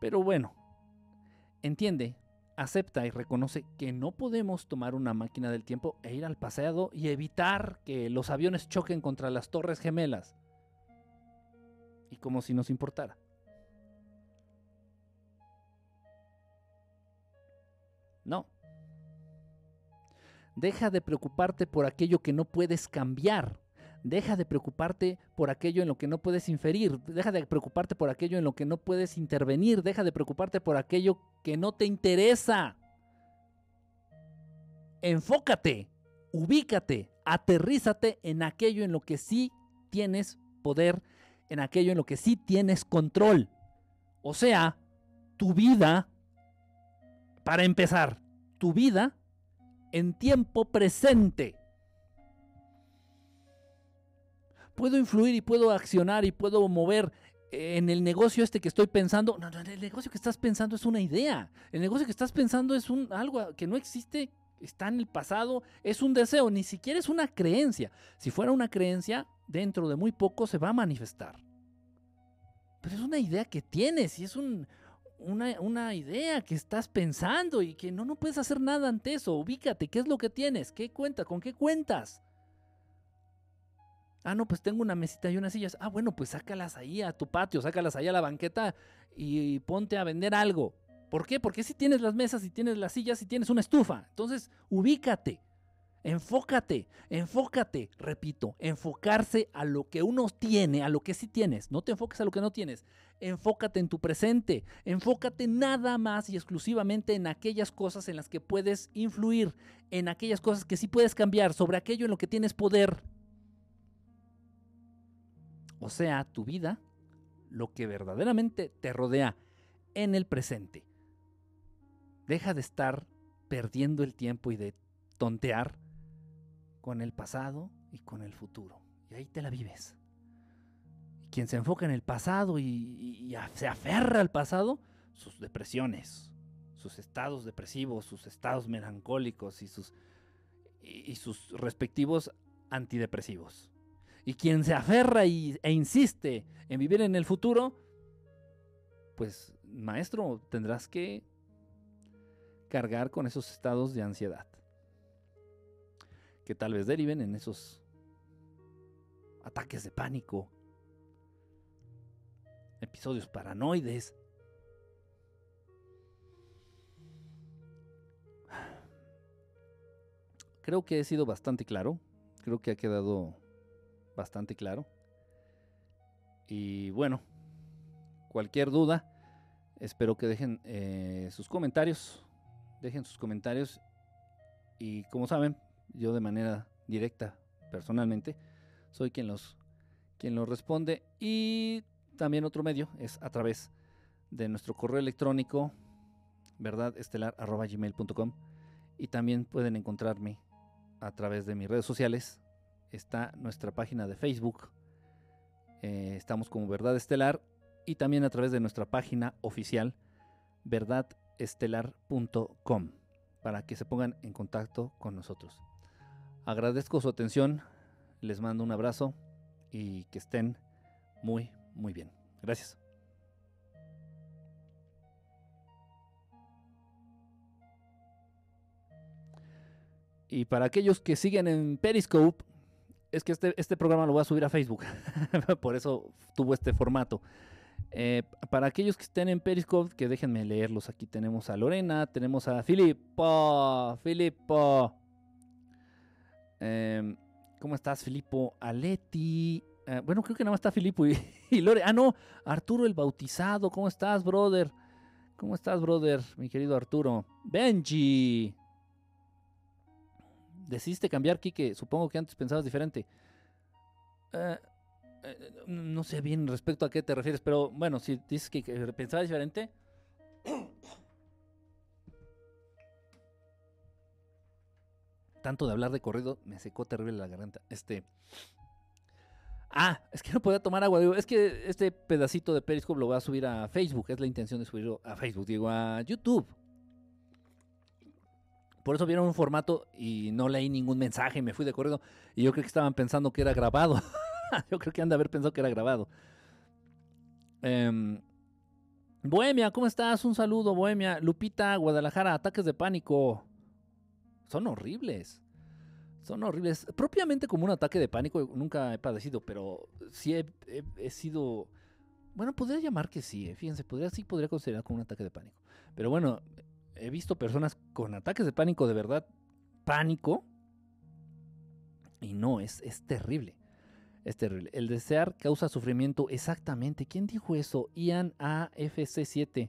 [SPEAKER 2] Pero bueno, entiende, acepta y reconoce que no podemos tomar una máquina del tiempo e ir al pasado y evitar que los aviones choquen contra las torres gemelas y como si nos importara. No. Deja de preocuparte por aquello que no puedes cambiar. Deja de preocuparte por aquello en lo que no puedes inferir. Deja de preocuparte por aquello en lo que no puedes intervenir. Deja de preocuparte por aquello que no te interesa. Enfócate, ubícate, aterrízate en aquello en lo que sí tienes poder, en aquello en lo que sí tienes control. O sea, tu vida, para empezar, tu vida en tiempo presente. Puedo influir y puedo accionar y puedo mover en el negocio este que estoy pensando. No, no, el negocio que estás pensando es una idea. El negocio que estás pensando es un, algo que no existe, está en el pasado, es un deseo, ni siquiera es una creencia. Si fuera una creencia, dentro de muy poco se va a manifestar. Pero es una idea que tienes y es un, una, idea que estás pensando y que no, no puedes hacer nada ante eso. Ubícate, ¿qué es lo que tienes? ¿Qué cuenta? ¿Con qué cuentas? Ah, no, pues tengo una mesita y unas sillas. Ah, bueno, pues sácalas ahí a tu patio, sácalas ahí a la banqueta y ponte a vender algo. ¿Por qué? Porque si tienes las mesas, si tienes las sillas, si tienes una estufa. Entonces, ubícate. Enfócate, enfócate, repito, enfocarse a lo que uno tiene, a lo que sí tienes. No te enfoques a lo que no tienes. Enfócate en tu presente. Enfócate nada más y exclusivamente en aquellas cosas en las que puedes influir, en aquellas cosas que sí puedes cambiar, sobre aquello en lo que tienes poder. O sea, tu vida, lo que verdaderamente te rodea en el presente. Deja de estar perdiendo el tiempo y de tontear con el pasado y con el futuro. Y ahí te la vives. Y quien se enfoca en el pasado y, se aferra al pasado, sus depresiones, sus estados depresivos, sus estados melancólicos y sus, y, sus respectivos antidepresivos. Y quien se aferra y, e insiste en vivir en el futuro, pues maestro, tendrás que cargar con esos estados de ansiedad que tal vez deriven en esos ataques de pánico, episodios paranoides. Creo que he sido bastante claro, creo que ha quedado bastante claro. Y bueno, cualquier duda, espero que dejen eh, sus comentarios, dejen sus comentarios y como saben, yo de manera directa, personalmente, soy quien los, quien los responde. Y también otro medio es a través de nuestro correo electrónico, verdadestelar.gmail.com. Y también pueden encontrarme a través de mis redes sociales. Está nuestra página de Facebook. Eh, estamos como Verdad Estelar. Y también a través de nuestra página oficial, verdadestelar.com, para que se pongan en contacto con nosotros. Agradezco su atención, les mando un abrazo y que estén muy, muy bien. Gracias. Y para aquellos que siguen en Periscope, es que este, este programa lo voy a subir a Facebook. <laughs> Por eso tuvo este formato. Eh, para aquellos que estén en Periscope, que déjenme leerlos. Aquí tenemos a Lorena, tenemos a Filipo, Filipo, Em, ¿Cómo estás, Filipo? Aleti. Eh, bueno, creo que nada más está Filipo <laughs> y, Lore. Ah, no, Arturo el Bautizado. ¿Cómo estás, brother? ¿Cómo estás, brother, mi querido Arturo? Benji. Decidiste cambiar, Kike. Supongo que antes pensabas diferente. Eh, eh, no sé bien respecto a qué te refieres, pero bueno, si dices que pensabas diferente, tanto de hablar de corrido, me secó terrible la garganta. Este. Ah, es que no podía tomar agua. es que este pedacito de Periscope lo voy a subir a Facebook. Es la intención de subirlo a Facebook, digo, a YouTube. Por eso vieron un formato y no leí ningún mensaje, me fui de corrido. Y yo creo que estaban pensando que era grabado. <laughs> yo creo que han de haber pensado que era grabado. Em, Bohemia, ¿cómo estás? Un saludo, Bohemia. Lupita, Guadalajara, ataques de pánico son horribles. Son horribles. Propiamente como un ataque de pánico nunca he padecido, pero sí he, sido... Bueno, podría llamar que sí, eh, fíjense, podría, sí podría considerar como un ataque de pánico. Pero bueno, he visto personas con ataques de pánico de verdad, pánico, y no, es, es terrible. Es terrible. El desear causa sufrimiento. Exactamente. ¿Quién dijo eso? Ian AFC7.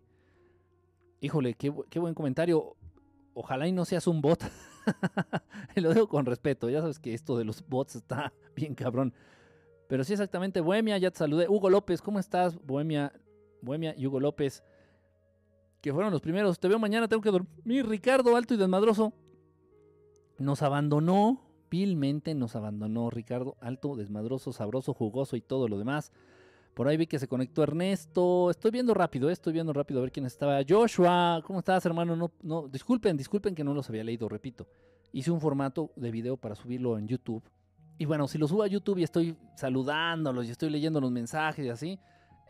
[SPEAKER 2] Híjole, qué, qué, buen comentario ojalá y no seas un bot. <laughs> Lo digo con respeto, ya sabes que esto de los bots está <laughs> bien cabrón. Pero sí, exactamente. Bohemia, ya te saludé. Hugo López, ¿cómo estás? Bohemia, Bohemia y Hugo López, que fueron los primeros. Te veo mañana, tengo que dormir. Ricardo, alto y desmadroso. Nos abandonó, vilmente nos abandonó. Ricardo, alto, desmadroso, sabroso, jugoso y todo lo demás. Por ahí vi que se conectó Ernesto. Estoy viendo rápido, eh, estoy viendo rápido a ver quién estaba. Joshua, ¿cómo estás, hermano? No, no, disculpen, disculpen que no los había leído, repito. Hice un formato de video para subirlo en YouTube. Y bueno, si lo subo a YouTube y estoy saludándolos y estoy leyendo los mensajes y así,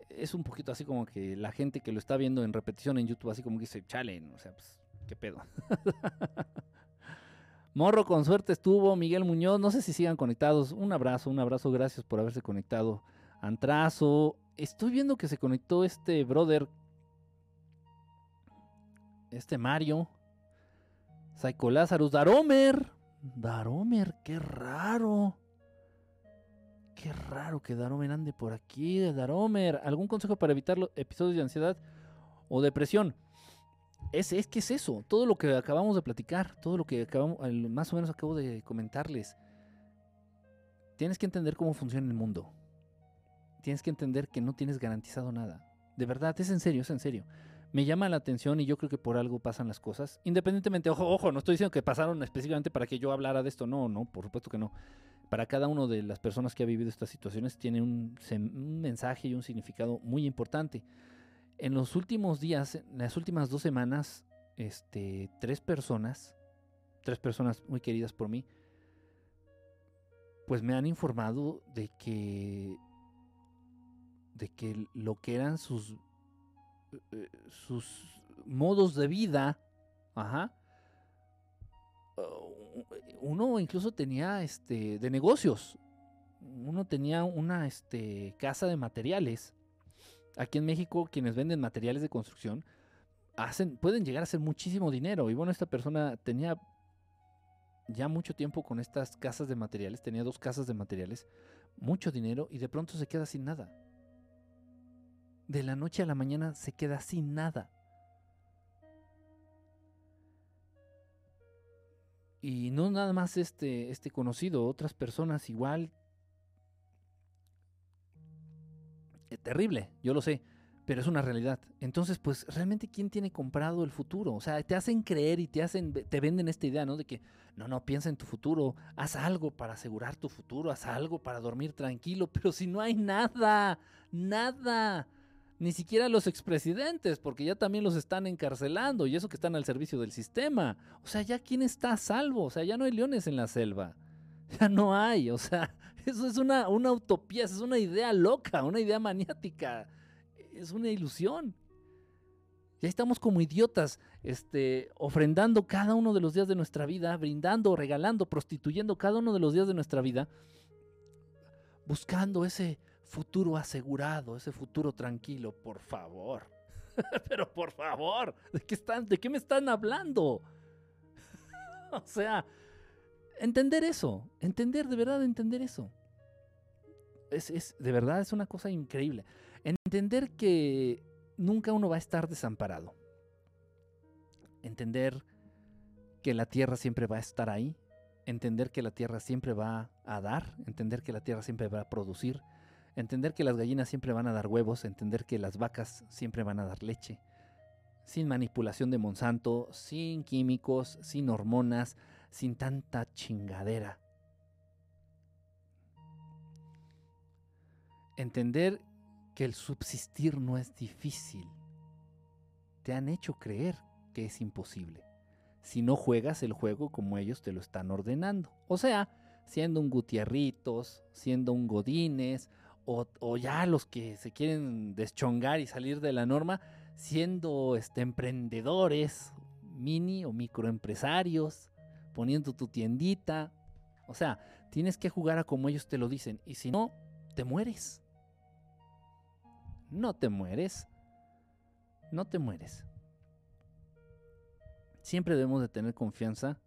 [SPEAKER 2] es un poquito así como que la gente que lo está viendo en repetición en YouTube, así como que dice, chale, o sea, pues, qué pedo. <laughs> Morro con suerte estuvo, Miguel Muñoz, no sé si sigan conectados. Un abrazo, un abrazo, gracias por haberse conectado. Antrazo. Estoy viendo que se conectó este brother. Este Mario. Psycho Lazarus. Daromer. Daromer, qué raro. Qué raro que Daromer ande por aquí. Daromer. ¿Algún consejo para evitar los episodios de ansiedad o depresión? Es, es que es eso. Todo lo que acabamos de platicar. Todo lo que acabamos, más o menos acabo de comentarles. Tienes que entender cómo funciona el mundo tienes que entender que no tienes garantizado nada. De verdad, es en serio, es en serio. Me llama la atención y yo creo que por algo pasan las cosas. Independientemente, ojo, ojo, no estoy diciendo que pasaron específicamente para que yo hablara de esto. No, no, por supuesto que no. Para cada una de las personas que ha vivido estas situaciones tiene un, mensaje y un significado muy importante. En los últimos días, en las últimas dos semanas, este, tres personas, tres personas muy queridas por mí, pues me han informado de que de que lo que eran sus, eh, eh, sus modos de vida, ajá, uh, uno incluso tenía este de negocios. Uno tenía una este, casa de materiales. Aquí en México, quienes venden materiales de construcción hacen, pueden llegar a hacer muchísimo dinero. Y bueno, esta persona tenía ya mucho tiempo con estas casas de materiales, tenía dos casas de materiales, mucho dinero y de pronto se queda sin nada de la noche a la mañana se queda sin nada. Y no nada más este, este conocido, otras personas igual. Eh, terrible, yo lo sé, pero es una realidad. Entonces, pues realmente quién tiene comprado el futuro? O sea, te hacen creer y te hacen te venden esta idea, ¿no? De que no, no, piensa en tu futuro, haz algo para asegurar tu futuro, haz algo para dormir tranquilo, <laughs> pero si no hay nada, nada ni siquiera los expresidentes, porque ya también los están encarcelando y eso que están al servicio del sistema. O sea, ya quién está a salvo, o sea, ya no hay leones en la selva. <laughs> Ya no hay, o sea, <laughs> eso es una, una utopía, es una idea loca, una idea maniática, es una ilusión. Ya estamos como idiotas, este, ofrendando cada uno de los días de nuestra vida, brindando, regalando, prostituyendo cada uno de los días de nuestra vida, buscando ese, futuro asegurado, ese futuro tranquilo, por favor. <laughs> Pero por favor, ¿de qué, están, ¿de qué me están hablando? <laughs> o sea, entender eso, entender, de verdad, entender eso. Es, es, de verdad, es una cosa increíble. Entender que nunca uno va a estar desamparado. Entender que la tierra siempre va a estar ahí. Entender que la tierra siempre va a dar. Entender que la tierra siempre va a producir entender que las gallinas siempre van a dar huevos, entender que las vacas siempre van a dar leche, sin manipulación de Monsanto, sin químicos, sin hormonas, sin tanta chingadera. Entender que el subsistir no es difícil. Te han hecho creer que es imposible. Si no juegas el juego como ellos te lo están ordenando. O sea, siendo un Gutierritos, siendo un Godines o, ya los que se quieren deschongar y salir de la norma, siendo este, emprendedores, mini o microempresarios, poniendo tu tiendita. O sea, tienes que jugar a como ellos te lo dicen. Y si no, te mueres. No te mueres. No te mueres. Siempre debemos de tener confianza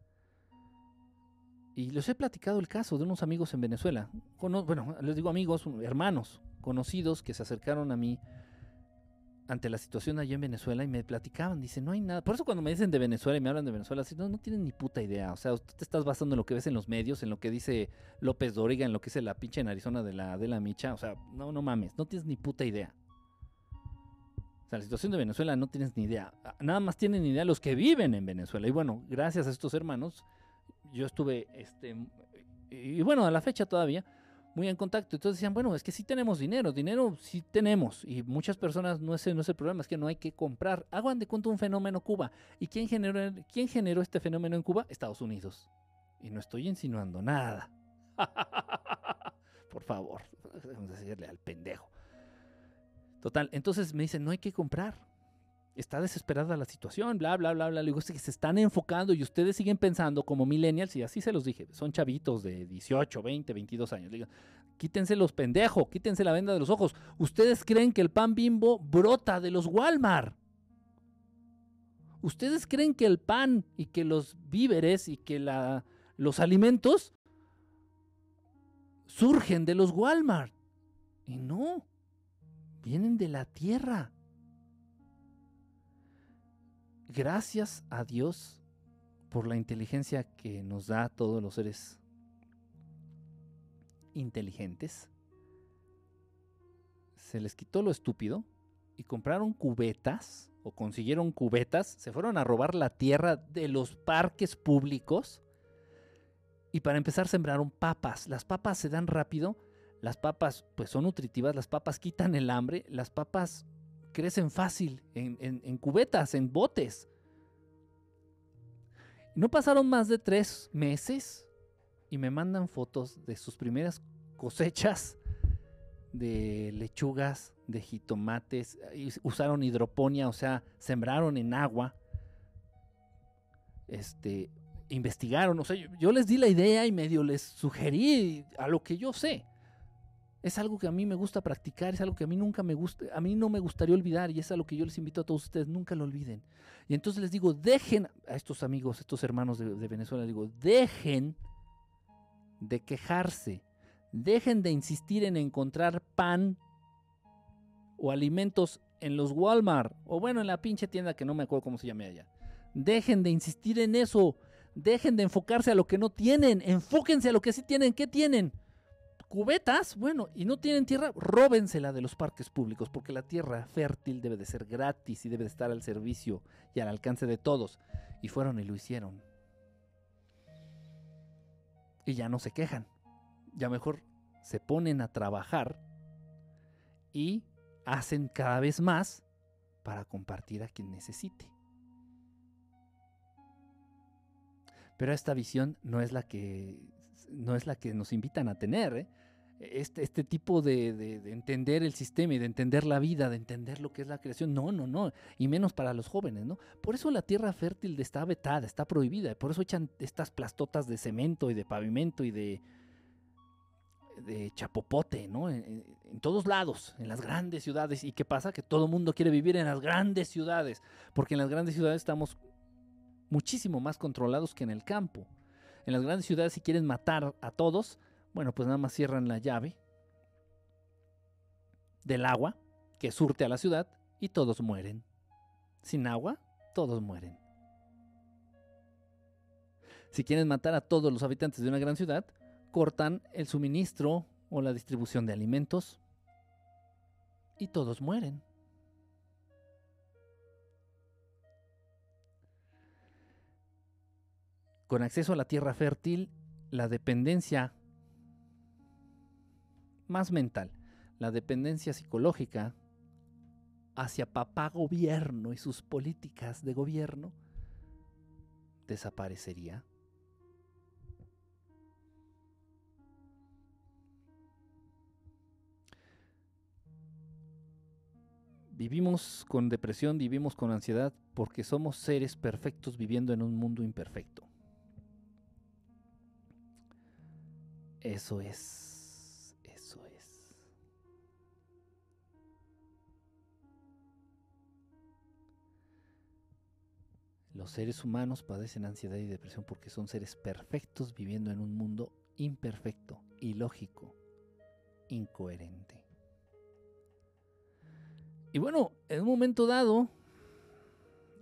[SPEAKER 2] y les he platicado el caso de unos amigos en Venezuela. bueno, les digo amigos, hermanos, conocidos que se acercaron a mí ante la situación allí en Venezuela y me platicaban, dice, no hay nada. Por eso cuando me dicen de Venezuela y me hablan de Venezuela, así, no, no tienen ni puta idea. O sea, tú te estás basando en lo que ves en los medios, en lo que dice López Dóriga, en lo que dice la pinche en Arizona de la, de la Micha. O sea, no, no mames, no tienes ni puta idea. O sea, la situación de Venezuela no tienes ni idea. Ah, nada más tienen idea los que viven en Venezuela. Y bueno, gracias a estos hermanos, yo estuve, este, y bueno, a la fecha todavía, muy en contacto. Entonces decían, bueno, es que sí tenemos dinero, dinero sí tenemos. Y muchas personas, no es, no es el problema, es que no hay que comprar. Hagan de cuenta un fenómeno Cuba. ¿Y quién generó, quién generó este fenómeno en Cuba? Estados Unidos. Y no estoy insinuando nada. <laughs> Por favor, <laughs> vamos a decirle al pendejo. Total, entonces me dicen, no hay que comprar está desesperada la situación, bla, bla, bla, bla. Le digo, que se están enfocando y ustedes siguen pensando como millennials, y así se los dije, son chavitos de 18, 20, 22 años. Le quítense los pendejos, quítense la venda de los ojos. Ustedes creen que el pan bimbo brota de los Walmart. Ustedes creen que el pan y que los víveres y que la, los alimentos surgen de los Walmart. Y no, vienen de la tierra gracias a Dios por la inteligencia que nos da todos los seres inteligentes. Se les quitó lo estúpido y compraron cubetas o consiguieron cubetas, se fueron a robar la tierra de los parques públicos y para empezar sembraron papas. Las papas se dan rápido, las papas pues son nutritivas, las papas quitan el hambre, las papas crecen fácil en, cubetas, en botes. No pasaron más de tres meses y me mandan fotos de sus primeras cosechas de lechugas, de jitomates. Usaron hidroponía, o sea, sembraron en agua. Este, investigaron, o sea, yo les di la idea y medio les sugerí a lo que yo sé. Es algo que a mí me gusta practicar, es algo que a mí nunca me gusta, a mí no me gustaría olvidar y es algo que yo les invito a todos ustedes, nunca lo olviden. Y entonces les digo, dejen a estos amigos, estos hermanos de, Venezuela, les digo, dejen de quejarse, dejen de insistir en encontrar pan o alimentos en los Walmart o bueno, en la pinche tienda que no me acuerdo cómo se llame allá. Dejen de insistir en eso, dejen de enfocarse a lo que no tienen, enfóquense a lo que sí tienen, ¿qué tienen? Cubetas, bueno, y no tienen tierra, róbensela de los parques públicos, porque la tierra fértil debe de ser gratis y debe de estar al servicio y al alcance de todos. Y fueron y lo hicieron. Y ya no se quejan. Ya mejor se ponen a trabajar y hacen cada vez más para compartir a quien necesite. Pero esta visión no es la que no es la que nos invitan a tener. ¿eh? Este, este, tipo de, entender el sistema y de entender la vida, de entender lo que es la creación. No, no, no. Y menos para los jóvenes, ¿no? Por eso la tierra fértil está vetada, está prohibida. Por eso echan estas plastotas de cemento y de pavimento y de, de chapopote, ¿no? En, en, todos lados, en las grandes ciudades. ¿Y qué pasa? Que todo el mundo quiere vivir en las grandes ciudades. Porque en las grandes ciudades estamos muchísimo más controlados que en el campo. En las grandes ciudades, si quieren matar a todos, bueno, pues nada más cierran la llave del agua que surte a la ciudad y todos mueren. Sin agua, todos mueren. Si quieren matar a todos los habitantes de una gran ciudad, cortan el suministro o la distribución de alimentos y todos mueren. Con acceso a la tierra fértil, la dependencia más mental, la dependencia psicológica hacia papá gobierno y sus políticas de gobierno desaparecería. Vivimos con depresión, vivimos con ansiedad porque somos seres perfectos viviendo en un mundo imperfecto. Eso es. Eso es. Los seres humanos padecen ansiedad y depresión porque son seres perfectos viviendo en un mundo imperfecto, ilógico, incoherente. Y bueno, en un momento dado,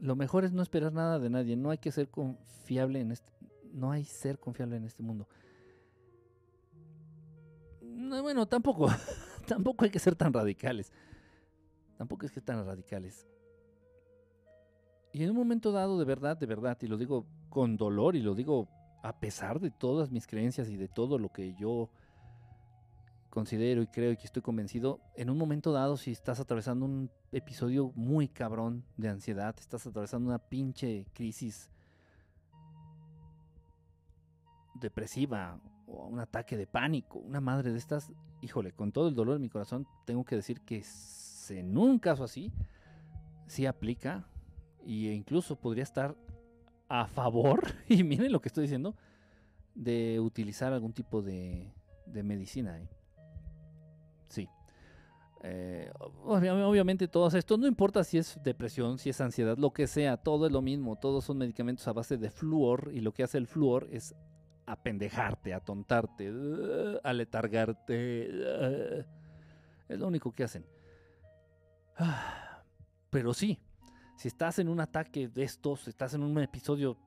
[SPEAKER 2] lo mejor es no esperar nada de nadie. No hay que ser confiable en este. No hay ser confiable en este mundo. No, bueno, tampoco. <laughs> tampoco hay que ser tan radicales. Tampoco es que tan radicales. Y en un momento dado, de verdad, de verdad, y lo digo con dolor y lo digo a pesar de todas mis creencias y de todo lo que yo considero y creo y que estoy convencido, en un momento dado, si estás atravesando un episodio muy cabrón de ansiedad, estás atravesando una pinche crisis depresiva o un ataque de pánico, una madre de estas, híjole, con todo el dolor de mi corazón, tengo que decir que en un caso así, sí aplica e incluso podría estar a favor, <laughs> y miren lo que estoy diciendo, de utilizar algún tipo de, de medicina. ¿eh? Sí. Eh, obviamente todos estos, no importa si es depresión, si es ansiedad, lo que sea, todo es lo mismo, todos son medicamentos a base de flúor y lo que hace el flúor es apendejarte, atontarte, aletargarte. Es lo único que hacen. pero sí, si estás en un ataque de estos, estás en un episodio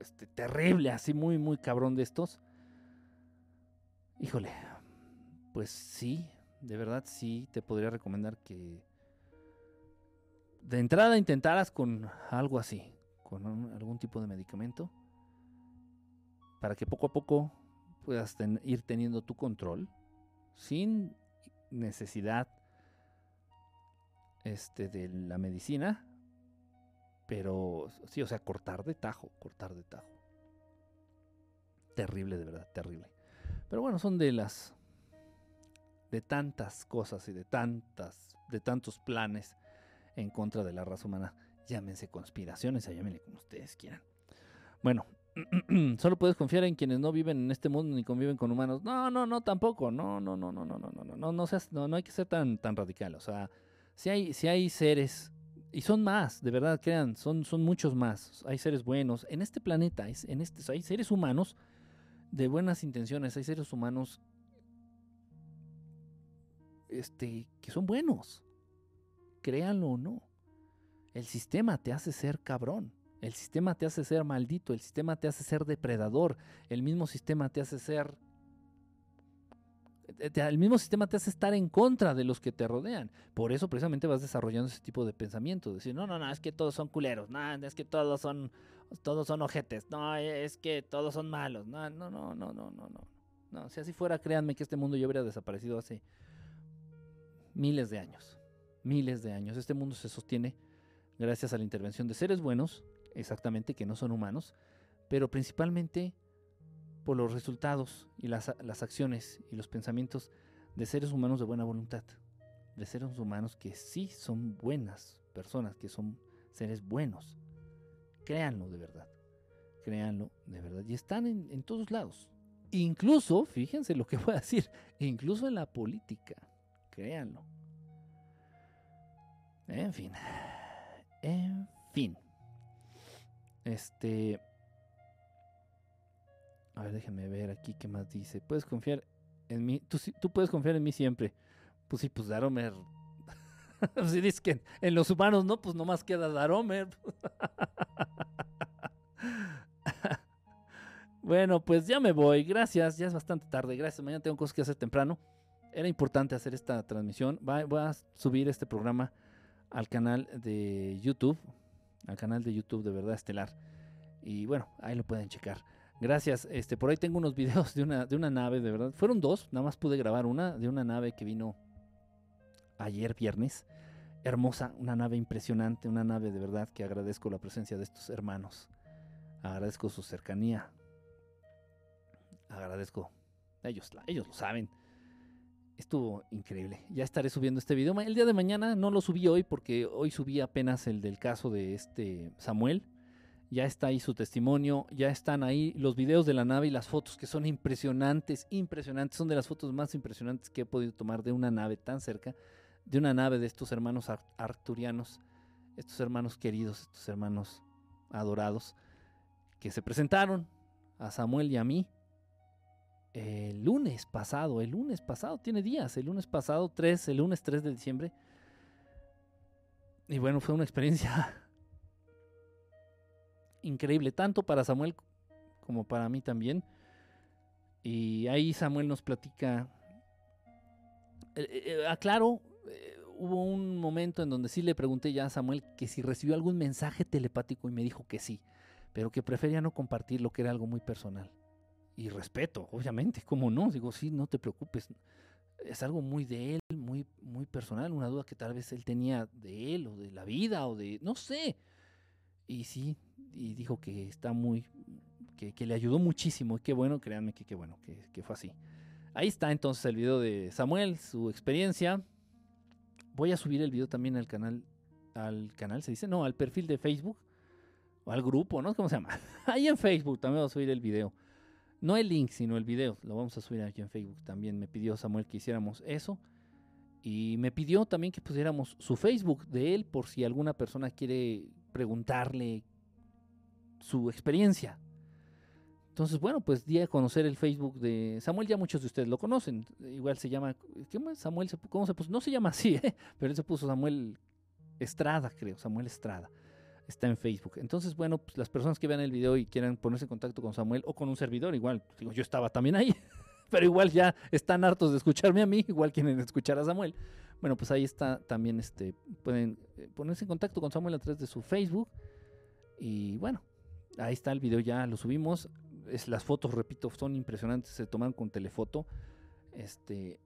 [SPEAKER 2] este, terrible, así muy, muy cabrón de estos, híjole, pues sí, de verdad sí, te podría recomendar que de entrada intentaras con algo así, con algún tipo de medicamento, para que poco a poco puedas ir teniendo tu control sin necesidad este, de la medicina, pero sí, o sea, cortar de tajo, cortar de tajo. Terrible, de verdad, terrible. Pero bueno, son de las de tantas cosas y de tantas de tantos planes en contra de la raza humana. Llámense conspiraciones, llámenle como ustedes quieran. Bueno, <clears throat> solo puedes confiar en quienes no viven en este mundo ni conviven con humanos. No, no, no, tampoco. No, no, no, no, no, no, no, no, no, no, seas, no, no hay que ser tan, tan radical. O sea, si hay, si hay seres, y son más, de verdad, crean, son, son muchos más. Hay seres buenos. En este planeta, en este, hay seres humanos de buenas intenciones, hay seres humanos este, que son buenos. Créanlo o no. El sistema te hace ser cabrón. El sistema te hace ser maldito. El sistema te hace ser depredador. El mismo sistema te hace ser el mismo sistema te hace estar en contra de los que te rodean. Por eso precisamente vas desarrollando ese tipo de pensamiento. Decir, no, no, no, es que todos son culeros. No, es que todos son, todos son ojetes. No, es que todos son malos. No, no, no, no, no, no, no. No, si así fuera, créanme que este mundo ya habría desaparecido hace miles de años. Miles de años. Este mundo se sostiene gracias a la intervención de seres buenos, exactamente, que no son humanos, pero principalmente por los resultados y las, acciones y los pensamientos de seres humanos de buena voluntad, de seres humanos que sí son buenas personas, que son seres buenos. Créanlo de verdad, créanlo de verdad. Y están en, todos lados. Incluso, fíjense lo que voy a decir, incluso en la política, créanlo. En fin, en fin. Este, a ver, déjenme ver aquí qué más dice. Puedes confiar en mí. Tú, tú puedes confiar en mí siempre. Pues sí, pues Daromer. si <laughs> dices que en los humanos no, pues nomás queda Daromer. <laughs> bueno, pues ya me voy. Gracias. Ya es bastante tarde. Gracias. Mañana tengo cosas que hacer temprano. Era importante hacer esta transmisión. Voy a subir este programa al canal de YouTube. Al canal de YouTube de Verdad Estelar. Y bueno, ahí lo pueden checar. Gracias. Este, por ahí tengo unos <laughs> videos de una, de una nave, de verdad. Fueron dos, nada más pude grabar una, de una nave que vino ayer viernes. Hermosa, una nave impresionante, una nave de verdad que agradezco la presencia de estos hermanos. Agradezco su cercanía. Agradezco. Ellos, ellos lo saben. Estuvo increíble. Ya estaré subiendo este video. El día de mañana no lo subí hoy porque hoy subí apenas el del caso de este Samuel ya está ahí su testimonio, ya están ahí los videos de la nave y las fotos que son impresionantes, impresionantes, son de las fotos más impresionantes que he podido tomar de una nave tan cerca, de una nave de estos hermanos arturianos, estos hermanos queridos, estos hermanos adorados, que se presentaron a Samuel y a mí el lunes pasado, el lunes pasado, tiene días, el lunes pasado 3, el lunes 3 de diciembre. Y bueno, fue una experiencia <laughs> increíble, tanto para Samuel como para mí también. Y ahí Samuel nos platica, eh, eh, eh, aclaro, hubo un momento en donde sí le pregunté ya a Samuel que si recibió algún mensaje telepático y me dijo que sí, pero que prefería no compartirlo, que era algo muy personal. Y respeto, obviamente, ¿cómo no? Digo, sí, no te preocupes. Es algo muy de él, muy, muy personal, una duda que tal vez él tenía de él o de la vida o de, no sé. Y sí, y dijo que está muy, que, le ayudó muchísimo. Y qué bueno, créanme que qué bueno, que, que fue así. Ahí está entonces el video de Samuel, su experiencia. Voy a subir el video también al canal, al canal, se dice, no, al perfil de Facebook, o al grupo, ¿no? ¿Cómo se llama? <laughs> Ahí en Facebook también voy a subir el video. No el link, sino el video. Lo vamos a subir aquí en Facebook. También me pidió Samuel que hiciéramos eso. Y me pidió también que pusiéramos su Facebook de él por si alguna persona quiere preguntarle su experiencia. Entonces, bueno, pues di a conocer el Facebook de Samuel, ya muchos de ustedes lo conocen. Igual se llama. Samuel, ¿cómo se puso? No se llama así, <laughs> ¿eh? pero él se puso Samuel Estrada, creo, Samuel Estrada. Está en Facebook. Entonces, bueno, pues las personas que vean el video y quieran ponerse en contacto con Samuel o con un servidor, igual, digo, yo estaba también ahí, <laughs> pero igual ya están hartos de escucharme a mí, igual quieren escuchar a Samuel. Bueno, pues ahí está también, este, pueden eh, ponerse en contacto con Samuel a través de su Facebook. Y bueno, ahí está el video, ya lo subimos las fotos, repito, son impresionantes, se toman con telefoto. Este,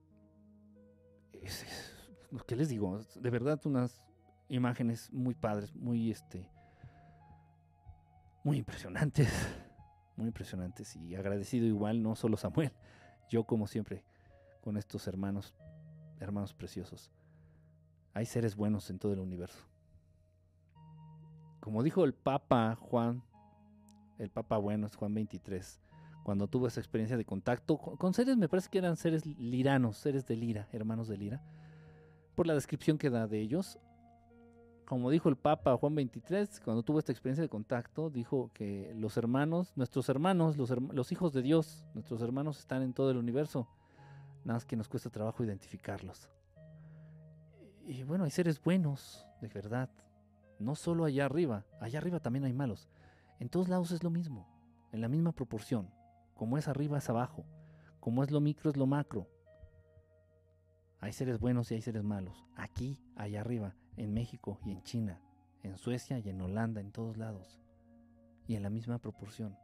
[SPEAKER 2] ¿qué les digo? De verdad unas imágenes muy padres, muy este, muy impresionantes, muy impresionantes y agradecido igual, no solo Samuel, yo como siempre con estos hermanos, hermanos preciosos. Hay seres buenos en todo el universo. Como dijo el Papa Juan el Papa Bueno, es Juan 23, cuando tuvo esa experiencia de contacto con, seres, me parece que eran seres liranos, seres de Lira, hermanos de Lira, por la descripción que da de ellos. Como dijo el Papa Juan 23, cuando tuvo esta experiencia de contacto, dijo que los hermanos, nuestros hermanos, los, hijos de Dios, nuestros hermanos están en todo el universo, nada más que nos cuesta trabajo identificarlos. Y bueno, hay seres buenos, de verdad, no solo allá arriba, allá arriba también hay malos. En todos lados es lo mismo, en la misma proporción. Como es arriba es abajo, como es lo micro es lo macro. Hay seres buenos y hay seres malos, aquí, allá arriba, en México y en China, en Suecia y en Holanda, en todos lados. Y en la misma proporción.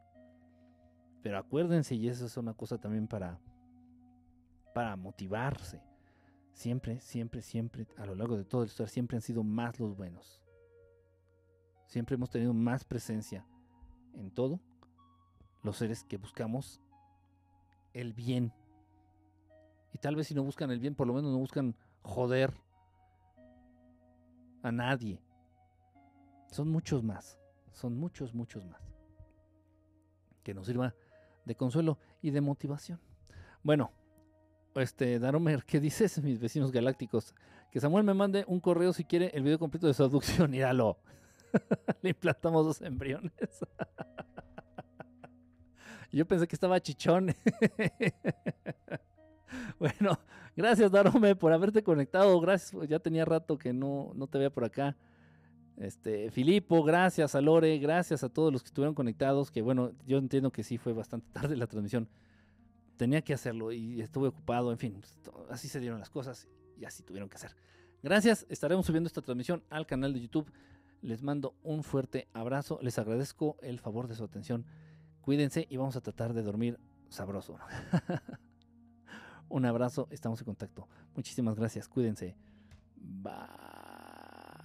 [SPEAKER 2] Pero acuérdense, y eso es una cosa también para, para motivarse. Siempre, siempre, siempre, a lo largo de todo el historia, siempre han sido más los buenos. Siempre hemos tenido más presencia en todo, los seres que buscamos el bien. Y tal vez si no buscan el bien, por lo menos no buscan joder a nadie. Son muchos más, son muchos, muchos más. Que nos sirva de consuelo y de motivación. Bueno, este, Daromer, ¿qué dices, <laughs> mis vecinos galácticos? Que Samuel me mande un correo si quiere el video completo de su abducción. <laughs> Míralo. <laughs> Le implantamos dos embriones. Yo pensé que estaba chichón. bueno, gracias Darome por haberte conectado. Gracias, ya tenía rato que no, no te veía por acá. Este, Filipo, gracias a Lore, gracias a todos los que estuvieron conectados, que bueno, yo entiendo que sí fue bastante <laughs> tarde la transmisión. Tenía que hacerlo y estuve ocupado, en fin, así se dieron las cosas y así tuvieron que hacer. Gracias, estaremos subiendo esta transmisión al canal de YouTube. Les mando un fuerte abrazo. Les agradezco el favor de su atención. Cuídense y vamos a tratar de dormir sabroso. <laughs> un abrazo, estamos en contacto. Muchísimas gracias. Cuídense. Bye.